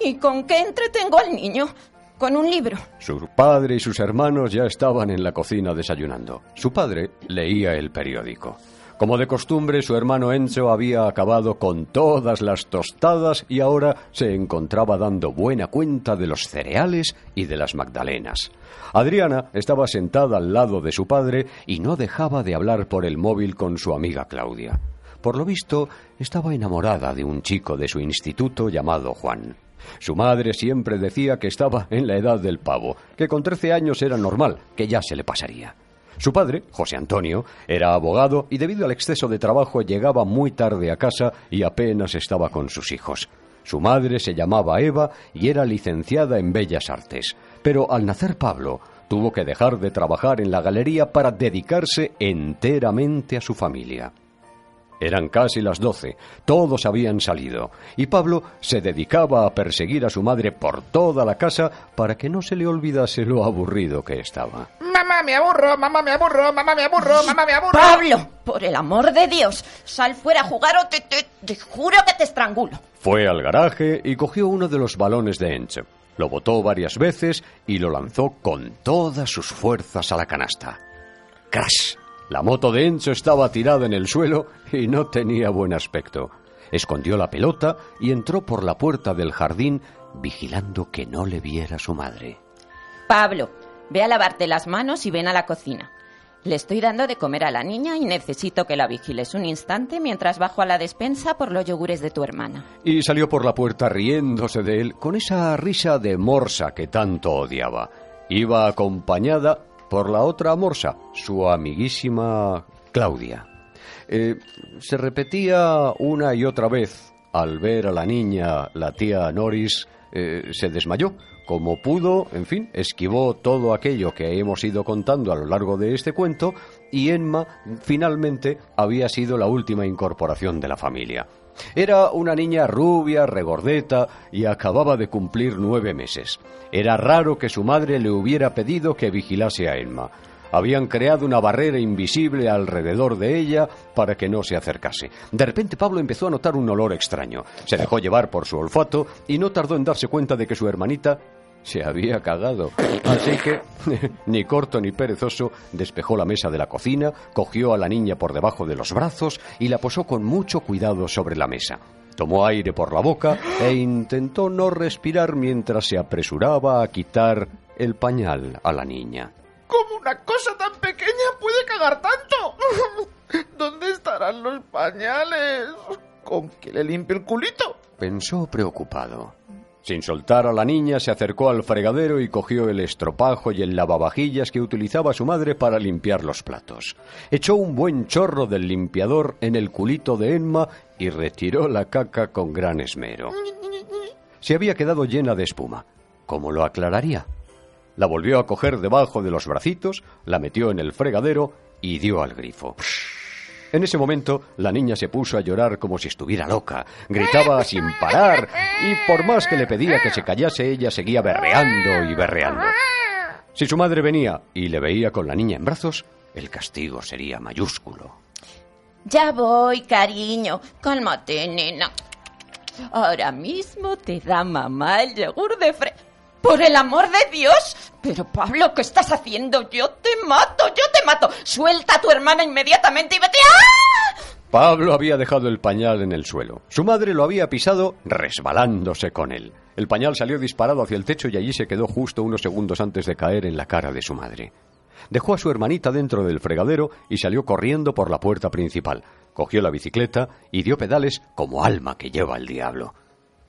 ¿Y con qué entretengo al niño? Con un libro. Su padre y sus hermanos ya estaban en la cocina desayunando. Su padre leía el periódico. Como de costumbre, su hermano Enzo había acabado con todas las tostadas y ahora se encontraba dando buena cuenta de los cereales y de las magdalenas. Adriana estaba sentada al lado de su padre y no dejaba de hablar por el móvil con su amiga Claudia. Por lo visto, estaba enamorada de un chico de su instituto llamado Juan. Su madre siempre decía que estaba en la edad del pavo, que con trece años era normal, que ya se le pasaría. Su padre, José Antonio, era abogado y debido al exceso de trabajo llegaba muy tarde a casa y apenas estaba con sus hijos. Su madre se llamaba Eva y era licenciada en Bellas Artes. Pero al nacer Pablo, tuvo que dejar de trabajar en la galería para dedicarse enteramente a su familia. Eran casi las doce, todos habían salido, y Pablo se dedicaba a perseguir a su madre por toda la casa para que no se le olvidase lo aburrido que estaba. Mamá, me aburro, mamá, me aburro, mamá, me aburro, mamá, me aburro. Pablo, por el amor de Dios, sal fuera a jugar o te, te, te juro que te estrangulo. Fue al garaje y cogió uno de los balones de Enche. Lo botó varias veces y lo lanzó con todas sus fuerzas a la canasta. ¡Crash! La moto de Enzo estaba tirada en el suelo y no tenía buen aspecto. Escondió la pelota y entró por la puerta del jardín vigilando que no le viera su madre. Pablo, ve a lavarte las manos y ven a la cocina. Le estoy dando de comer a la niña y necesito que la vigiles un instante mientras bajo a la despensa por los yogures de tu hermana. Y salió por la puerta riéndose de él con esa risa de morsa que tanto odiaba. Iba acompañada por la otra morsa, su amiguísima Claudia. Eh, se repetía una y otra vez. Al ver a la niña, la tía Norris eh, se desmayó. Como pudo, en fin, esquivó todo aquello que hemos ido contando a lo largo de este cuento y Emma finalmente había sido la última incorporación de la familia. Era una niña rubia, regordeta y acababa de cumplir nueve meses. Era raro que su madre le hubiera pedido que vigilase a Emma. Habían creado una barrera invisible alrededor de ella para que no se acercase. De repente Pablo empezó a notar un olor extraño. Se dejó llevar por su olfato y no tardó en darse cuenta de que su hermanita se había cagado. Así que, ni corto ni perezoso, despejó la mesa de la cocina, cogió a la niña por debajo de los brazos y la posó con mucho cuidado sobre la mesa. Tomó aire por la boca e intentó no respirar mientras se apresuraba a quitar el pañal a la niña. ¿Cómo una cosa tan pequeña puede cagar tanto? ¿Dónde estarán los pañales? ¿Con que le limpie el culito? Pensó preocupado. Sin soltar a la niña, se acercó al fregadero y cogió el estropajo y el lavavajillas que utilizaba su madre para limpiar los platos. Echó un buen chorro del limpiador en el culito de Emma y retiró la caca con gran esmero. Se había quedado llena de espuma. ¿Cómo lo aclararía? La volvió a coger debajo de los bracitos, la metió en el fregadero y dio al grifo. En ese momento, la niña se puso a llorar como si estuviera loca. Gritaba sin parar y por más que le pedía que se callase, ella seguía berreando y berreando. Si su madre venía y le veía con la niña en brazos, el castigo sería mayúsculo. Ya voy, cariño. Cálmate, nena. Ahora mismo te da mamá el yogur de fre... ¡Por el amor de Dios! Pero Pablo, ¿qué estás haciendo? Yo te mato, yo te mato. Suelta a tu hermana inmediatamente y vete. ¡Ah! Pablo había dejado el pañal en el suelo. Su madre lo había pisado resbalándose con él. El pañal salió disparado hacia el techo y allí se quedó justo unos segundos antes de caer en la cara de su madre. Dejó a su hermanita dentro del fregadero y salió corriendo por la puerta principal. Cogió la bicicleta y dio pedales como alma que lleva el diablo.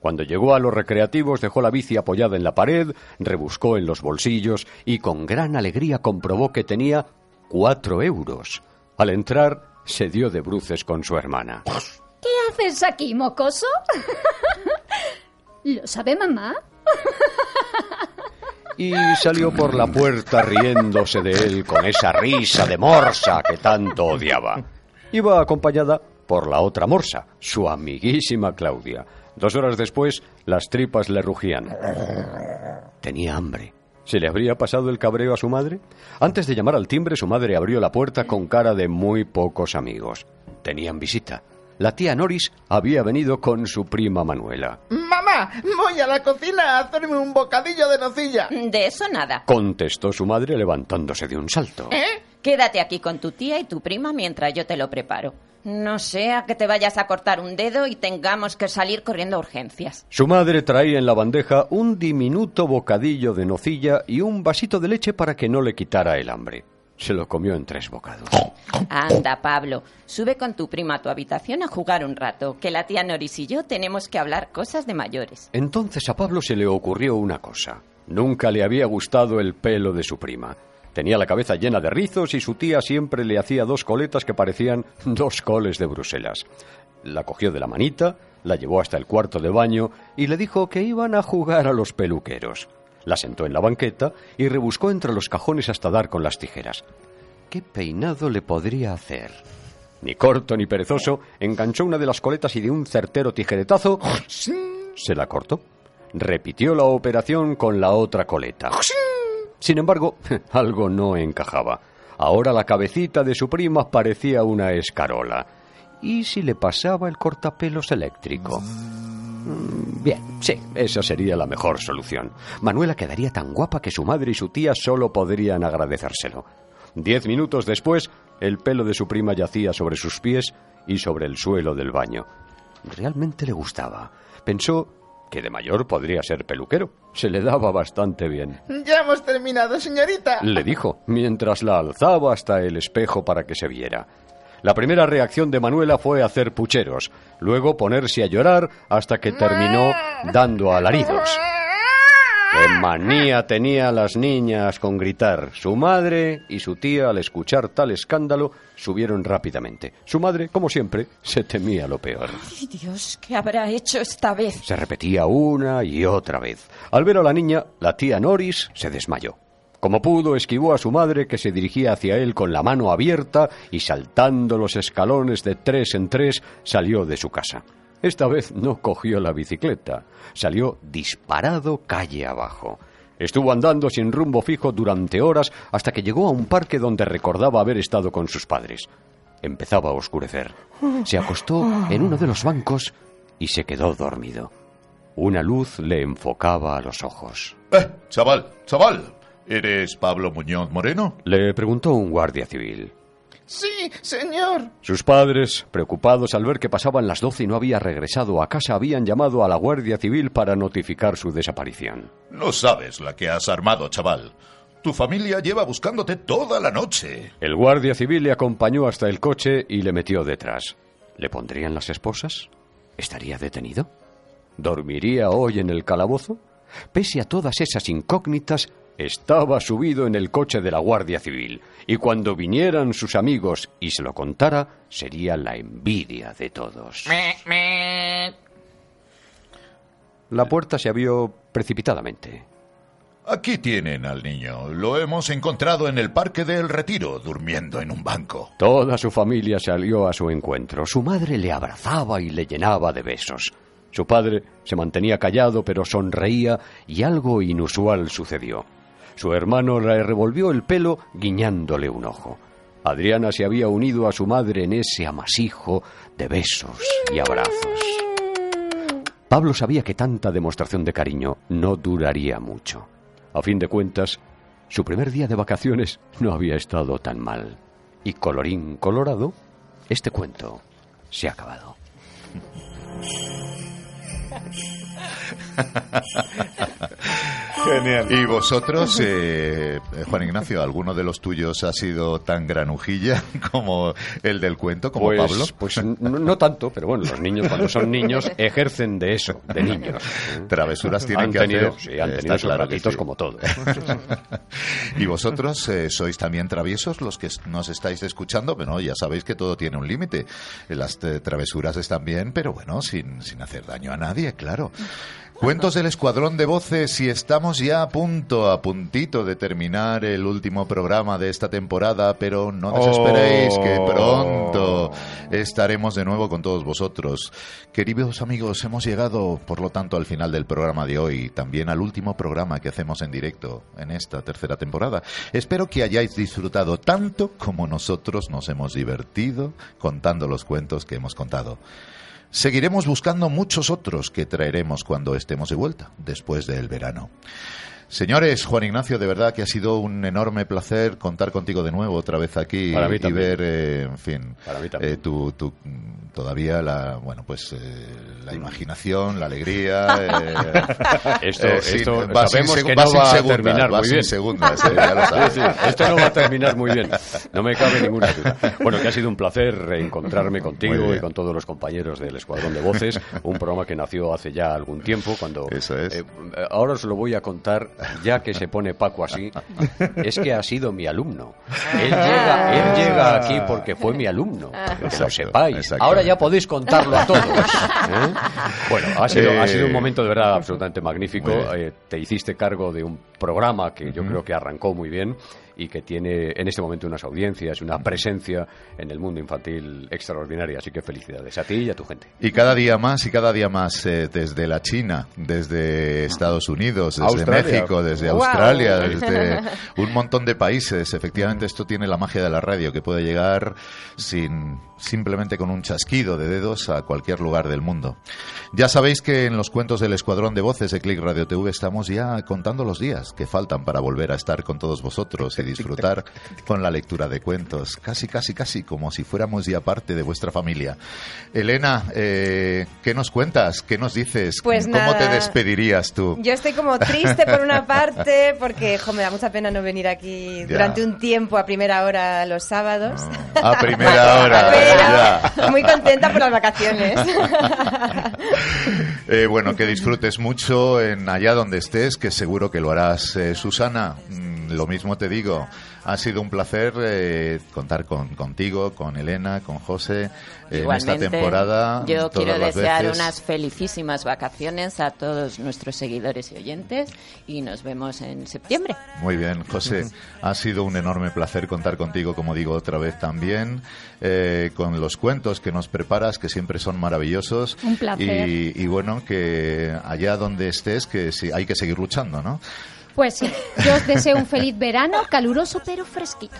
Cuando llegó a los recreativos dejó la bici apoyada en la pared, rebuscó en los bolsillos y con gran alegría comprobó que tenía cuatro euros. Al entrar se dio de bruces con su hermana. ¿Qué haces aquí, mocoso? ¿Lo sabe mamá? Y salió por la puerta riéndose de él con esa risa de morsa que tanto odiaba. Iba acompañada por la otra morsa, su amiguísima Claudia. Dos horas después, las tripas le rugían. Tenía hambre. ¿Se le habría pasado el cabreo a su madre? Antes de llamar al timbre, su madre abrió la puerta con cara de muy pocos amigos. Tenían visita. La tía Noris había venido con su prima Manuela. Mamá, voy a la cocina a hacerme un bocadillo de nocilla. De eso nada. Contestó su madre levantándose de un salto. ¿Eh? Quédate aquí con tu tía y tu prima mientras yo te lo preparo. No sea que te vayas a cortar un dedo y tengamos que salir corriendo a urgencias. Su madre traía en la bandeja un diminuto bocadillo de nocilla y un vasito de leche para que no le quitara el hambre. Se lo comió en tres bocados. Anda, Pablo, sube con tu prima a tu habitación a jugar un rato, que la tía Noris y yo tenemos que hablar cosas de mayores. Entonces a Pablo se le ocurrió una cosa. Nunca le había gustado el pelo de su prima. Tenía la cabeza llena de rizos y su tía siempre le hacía dos coletas que parecían dos coles de Bruselas. La cogió de la manita, la llevó hasta el cuarto de baño y le dijo que iban a jugar a los peluqueros. La sentó en la banqueta y rebuscó entre los cajones hasta dar con las tijeras. ¿Qué peinado le podría hacer? Ni corto ni perezoso, enganchó una de las coletas y de un certero tijeretazo se la cortó. Repitió la operación con la otra coleta. Sin embargo, algo no encajaba. Ahora la cabecita de su prima parecía una escarola. ¿Y si le pasaba el cortapelos eléctrico? Mm, Bien, sí, esa sería la mejor solución. Manuela quedaría tan guapa que su madre y su tía solo podrían agradecérselo. Diez minutos después, el pelo de su prima yacía sobre sus pies y sobre el suelo del baño. Realmente le gustaba. Pensó que de mayor podría ser peluquero. Se le daba bastante bien. Ya hemos terminado, señorita. Le dijo, mientras la alzaba hasta el espejo para que se viera. La primera reacción de Manuela fue hacer pucheros, luego ponerse a llorar hasta que terminó dando alaridos. ¡Qué manía tenía las niñas con gritar! Su madre y su tía, al escuchar tal escándalo, subieron rápidamente. Su madre, como siempre, se temía lo peor. Ay, Dios, ¿qué habrá hecho esta vez? Se repetía una y otra vez. Al ver a la niña, la tía Norris se desmayó. Como pudo, esquivó a su madre que se dirigía hacia él con la mano abierta y saltando los escalones de tres en tres salió de su casa. Esta vez no cogió la bicicleta, salió disparado calle abajo. Estuvo andando sin rumbo fijo durante horas hasta que llegó a un parque donde recordaba haber estado con sus padres. Empezaba a oscurecer. Se acostó en uno de los bancos y se quedó dormido. Una luz le enfocaba a los ojos. Eh, chaval, chaval, ¿eres Pablo Muñoz Moreno? Le preguntó un guardia civil. Sí, señor. Sus padres, preocupados al ver que pasaban las doce y no había regresado a casa, habían llamado a la Guardia Civil para notificar su desaparición. No sabes la que has armado, chaval. Tu familia lleva buscándote toda la noche. El guardia civil le acompañó hasta el coche y le metió detrás. ¿Le pondrían las esposas? ¿Estaría detenido? ¿Dormiría hoy en el calabozo? Pese a todas esas incógnitas, estaba subido en el coche de la Guardia Civil, y cuando vinieran sus amigos y se lo contara, sería la envidia de todos. Me, me. La puerta se abrió precipitadamente. Aquí tienen al niño. Lo hemos encontrado en el Parque del Retiro, durmiendo en un banco. Toda su familia salió a su encuentro. Su madre le abrazaba y le llenaba de besos. Su padre se mantenía callado pero sonreía y algo inusual sucedió. Su hermano le revolvió el pelo guiñándole un ojo. Adriana se había unido a su madre en ese amasijo de besos y abrazos. Pablo sabía que tanta demostración de cariño no duraría mucho. A fin de cuentas, su primer día de vacaciones no había estado tan mal. Y colorín colorado, este cuento se ha acabado. Genial. ¿Y vosotros, eh, Juan Ignacio, alguno de los tuyos ha sido tan granujilla como el del cuento, como pues, Pablo? Pues no, no tanto, pero bueno, los niños cuando son niños ejercen de eso, de niños. Travesuras tienen han que tenido, hacer. Sí, han Está tenido sus claro que ratitos sí. como todos. ¿Y vosotros eh, sois también traviesos los que nos estáis escuchando? Bueno, ya sabéis que todo tiene un límite. Las eh, travesuras están bien, pero bueno, sin, sin hacer daño a nadie, claro. Cuentos del Escuadrón de Voces y estamos ya a punto, a puntito de terminar el último programa de esta temporada, pero no desesperéis Oh. que pronto estaremos de nuevo con todos vosotros. Queridos amigos, hemos llegado, por lo tanto, al final del programa de hoy, también al último programa que hacemos en directo en esta tercera temporada. Espero que hayáis disfrutado tanto como nosotros nos hemos divertido contando los cuentos que hemos contado. Seguiremos buscando muchos otros que traeremos cuando estemos de vuelta, después del verano. Señores, Juan Ignacio, de verdad que ha sido un enorme placer contar contigo de nuevo otra vez aquí Para mí y también. ver, eh, en fin, Para mí eh, tu, tu, mm, todavía la, bueno, pues eh, la imaginación, la alegría. eh, Esto- sin- esto sin sabemos que vas no va a terminar muy bien. segundas, ya lo sabes. Sí, sí, esto no va a terminar muy bien. No me cabe ninguna duda. Bueno, que ha sido un placer reencontrarme contigo y con todos los compañeros del Escuadrón de Voces, un programa que nació hace ya algún tiempo, cuando... Eso es. ahora os lo voy a contar, ya que se pone Paco así, es que ha sido mi alumno. Él llega, él llega aquí porque fue mi alumno, que lo sepáis. Ahora ya podéis contarlo a todos. ¿eh? Bueno, ha sido, ha sido un Eh, momento de verdad absolutamente magnífico. Eh, te hiciste cargo de un programa que yo creo que arrancó muy bien y que tiene en este momento unas audiencias, una presencia en el mundo infantil extraordinaria. Así que felicidades a ti y a tu gente. Y cada día más y cada día más eh, desde la China, desde Estados Unidos, desde Australia. México, desde. Australia, desde un montón de países. Efectivamente, esto tiene la magia de la radio que puede llegar sin simplemente con un chasquido de dedos a cualquier lugar del mundo. Ya sabéis que en los cuentos del Escuadrón de Voces de Click Radio TV estamos ya contando los días que faltan para volver a estar con todos vosotros y disfrutar con la lectura de cuentos, casi, casi, casi como si fuéramos ya parte de vuestra familia. Elena, eh, ¿qué nos cuentas? ¿Qué nos dices? Pues ¿Cómo nada. te despedirías tú? Yo estoy como triste por una parte porque jo, me da mucha pena no venir aquí Ya. durante un tiempo a primera hora los sábados. A primera hora, ya. muy contenta por las vacaciones. Eh, bueno, que disfrutes mucho en allá donde estés, que seguro que lo harás. Eh, Susana, mm, lo mismo te digo. Ha sido un placer eh, contar con, contigo, con Elena, con José eh, en esta Igualmente, temporada. Yo quiero desear veces. unas felicísimas vacaciones a todos nuestros seguidores y oyentes y nos vemos en septiembre. Muy bien, José. Ha sido un enorme placer contar contigo, como digo otra vez también, eh, con los cuentos que nos preparas, que siempre son maravillosos. Un placer. Y, y bueno, que allá donde estés, que sí, hay que seguir luchando, ¿no? Pues sí, yo os deseo un feliz verano, caluroso pero fresquito.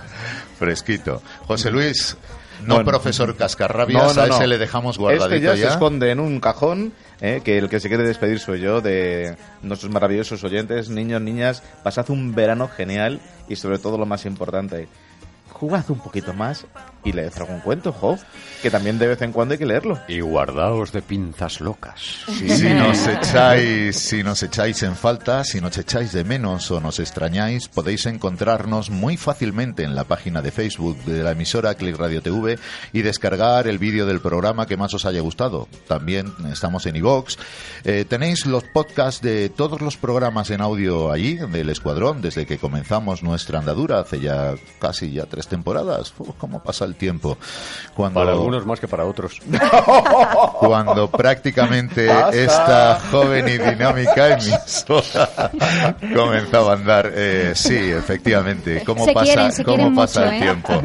Fresquito. José Luis, no Bueno. profesor Cascarrabias, No, no, a ese no. le dejamos guardadito Este ya, ya. se esconde en un cajón, eh, que el que se quiere despedir soy yo de nuestros maravillosos oyentes, niños, niñas. Pasad un verano genial y sobre todo lo más importante, jugad un poquito más y leed algún cuento, jo, que también de vez en cuando hay que leerlo. Y guardaos de pinzas locas. Si nos echáis, si nos echáis en falta, si nos echáis de menos o nos extrañáis, podéis encontrarnos muy fácilmente en la página de Facebook de la emisora Click Radio TV y descargar el vídeo del programa que más os haya gustado. También estamos en iVoox. Eh, tenéis los podcasts de todos los programas en audio allí del Escuadrón desde que comenzamos nuestra andadura hace ya casi ya tres temporadas. Uf, ¿Cómo pasa el tiempo? Cuando Para algunos más que para otros. cuando prácticamente Basta. esta joven y dinámica emisora comenzaba a andar. Eh, sí, efectivamente. ¿Cómo Se pasa, quieren, se cómo pasa mucho, el ¿eh? tiempo?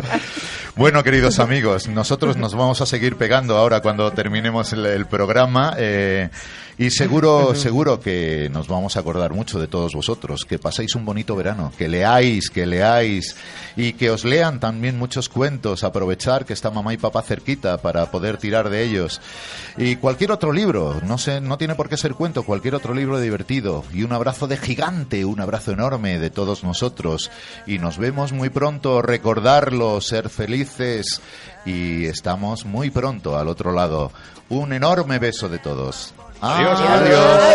Bueno, queridos amigos, nosotros nos vamos a seguir pegando ahora cuando terminemos el, el programa. eh, y seguro, seguro que nos vamos a acordar mucho de todos vosotros, que paséis un bonito verano, que leáis, que leáis y que os lean también muchos cuentos, aprovechar que está mamá y papá cerquita para poder tirar de ellos. Y cualquier otro libro, no sé, no tiene por qué ser cuento, cualquier otro libro divertido. Y un abrazo de gigante, un abrazo enorme de todos nosotros. Y nos vemos muy pronto, recordarlo, ser felices. Y estamos muy pronto al otro lado. Un enorme beso de todos adiós. adiós.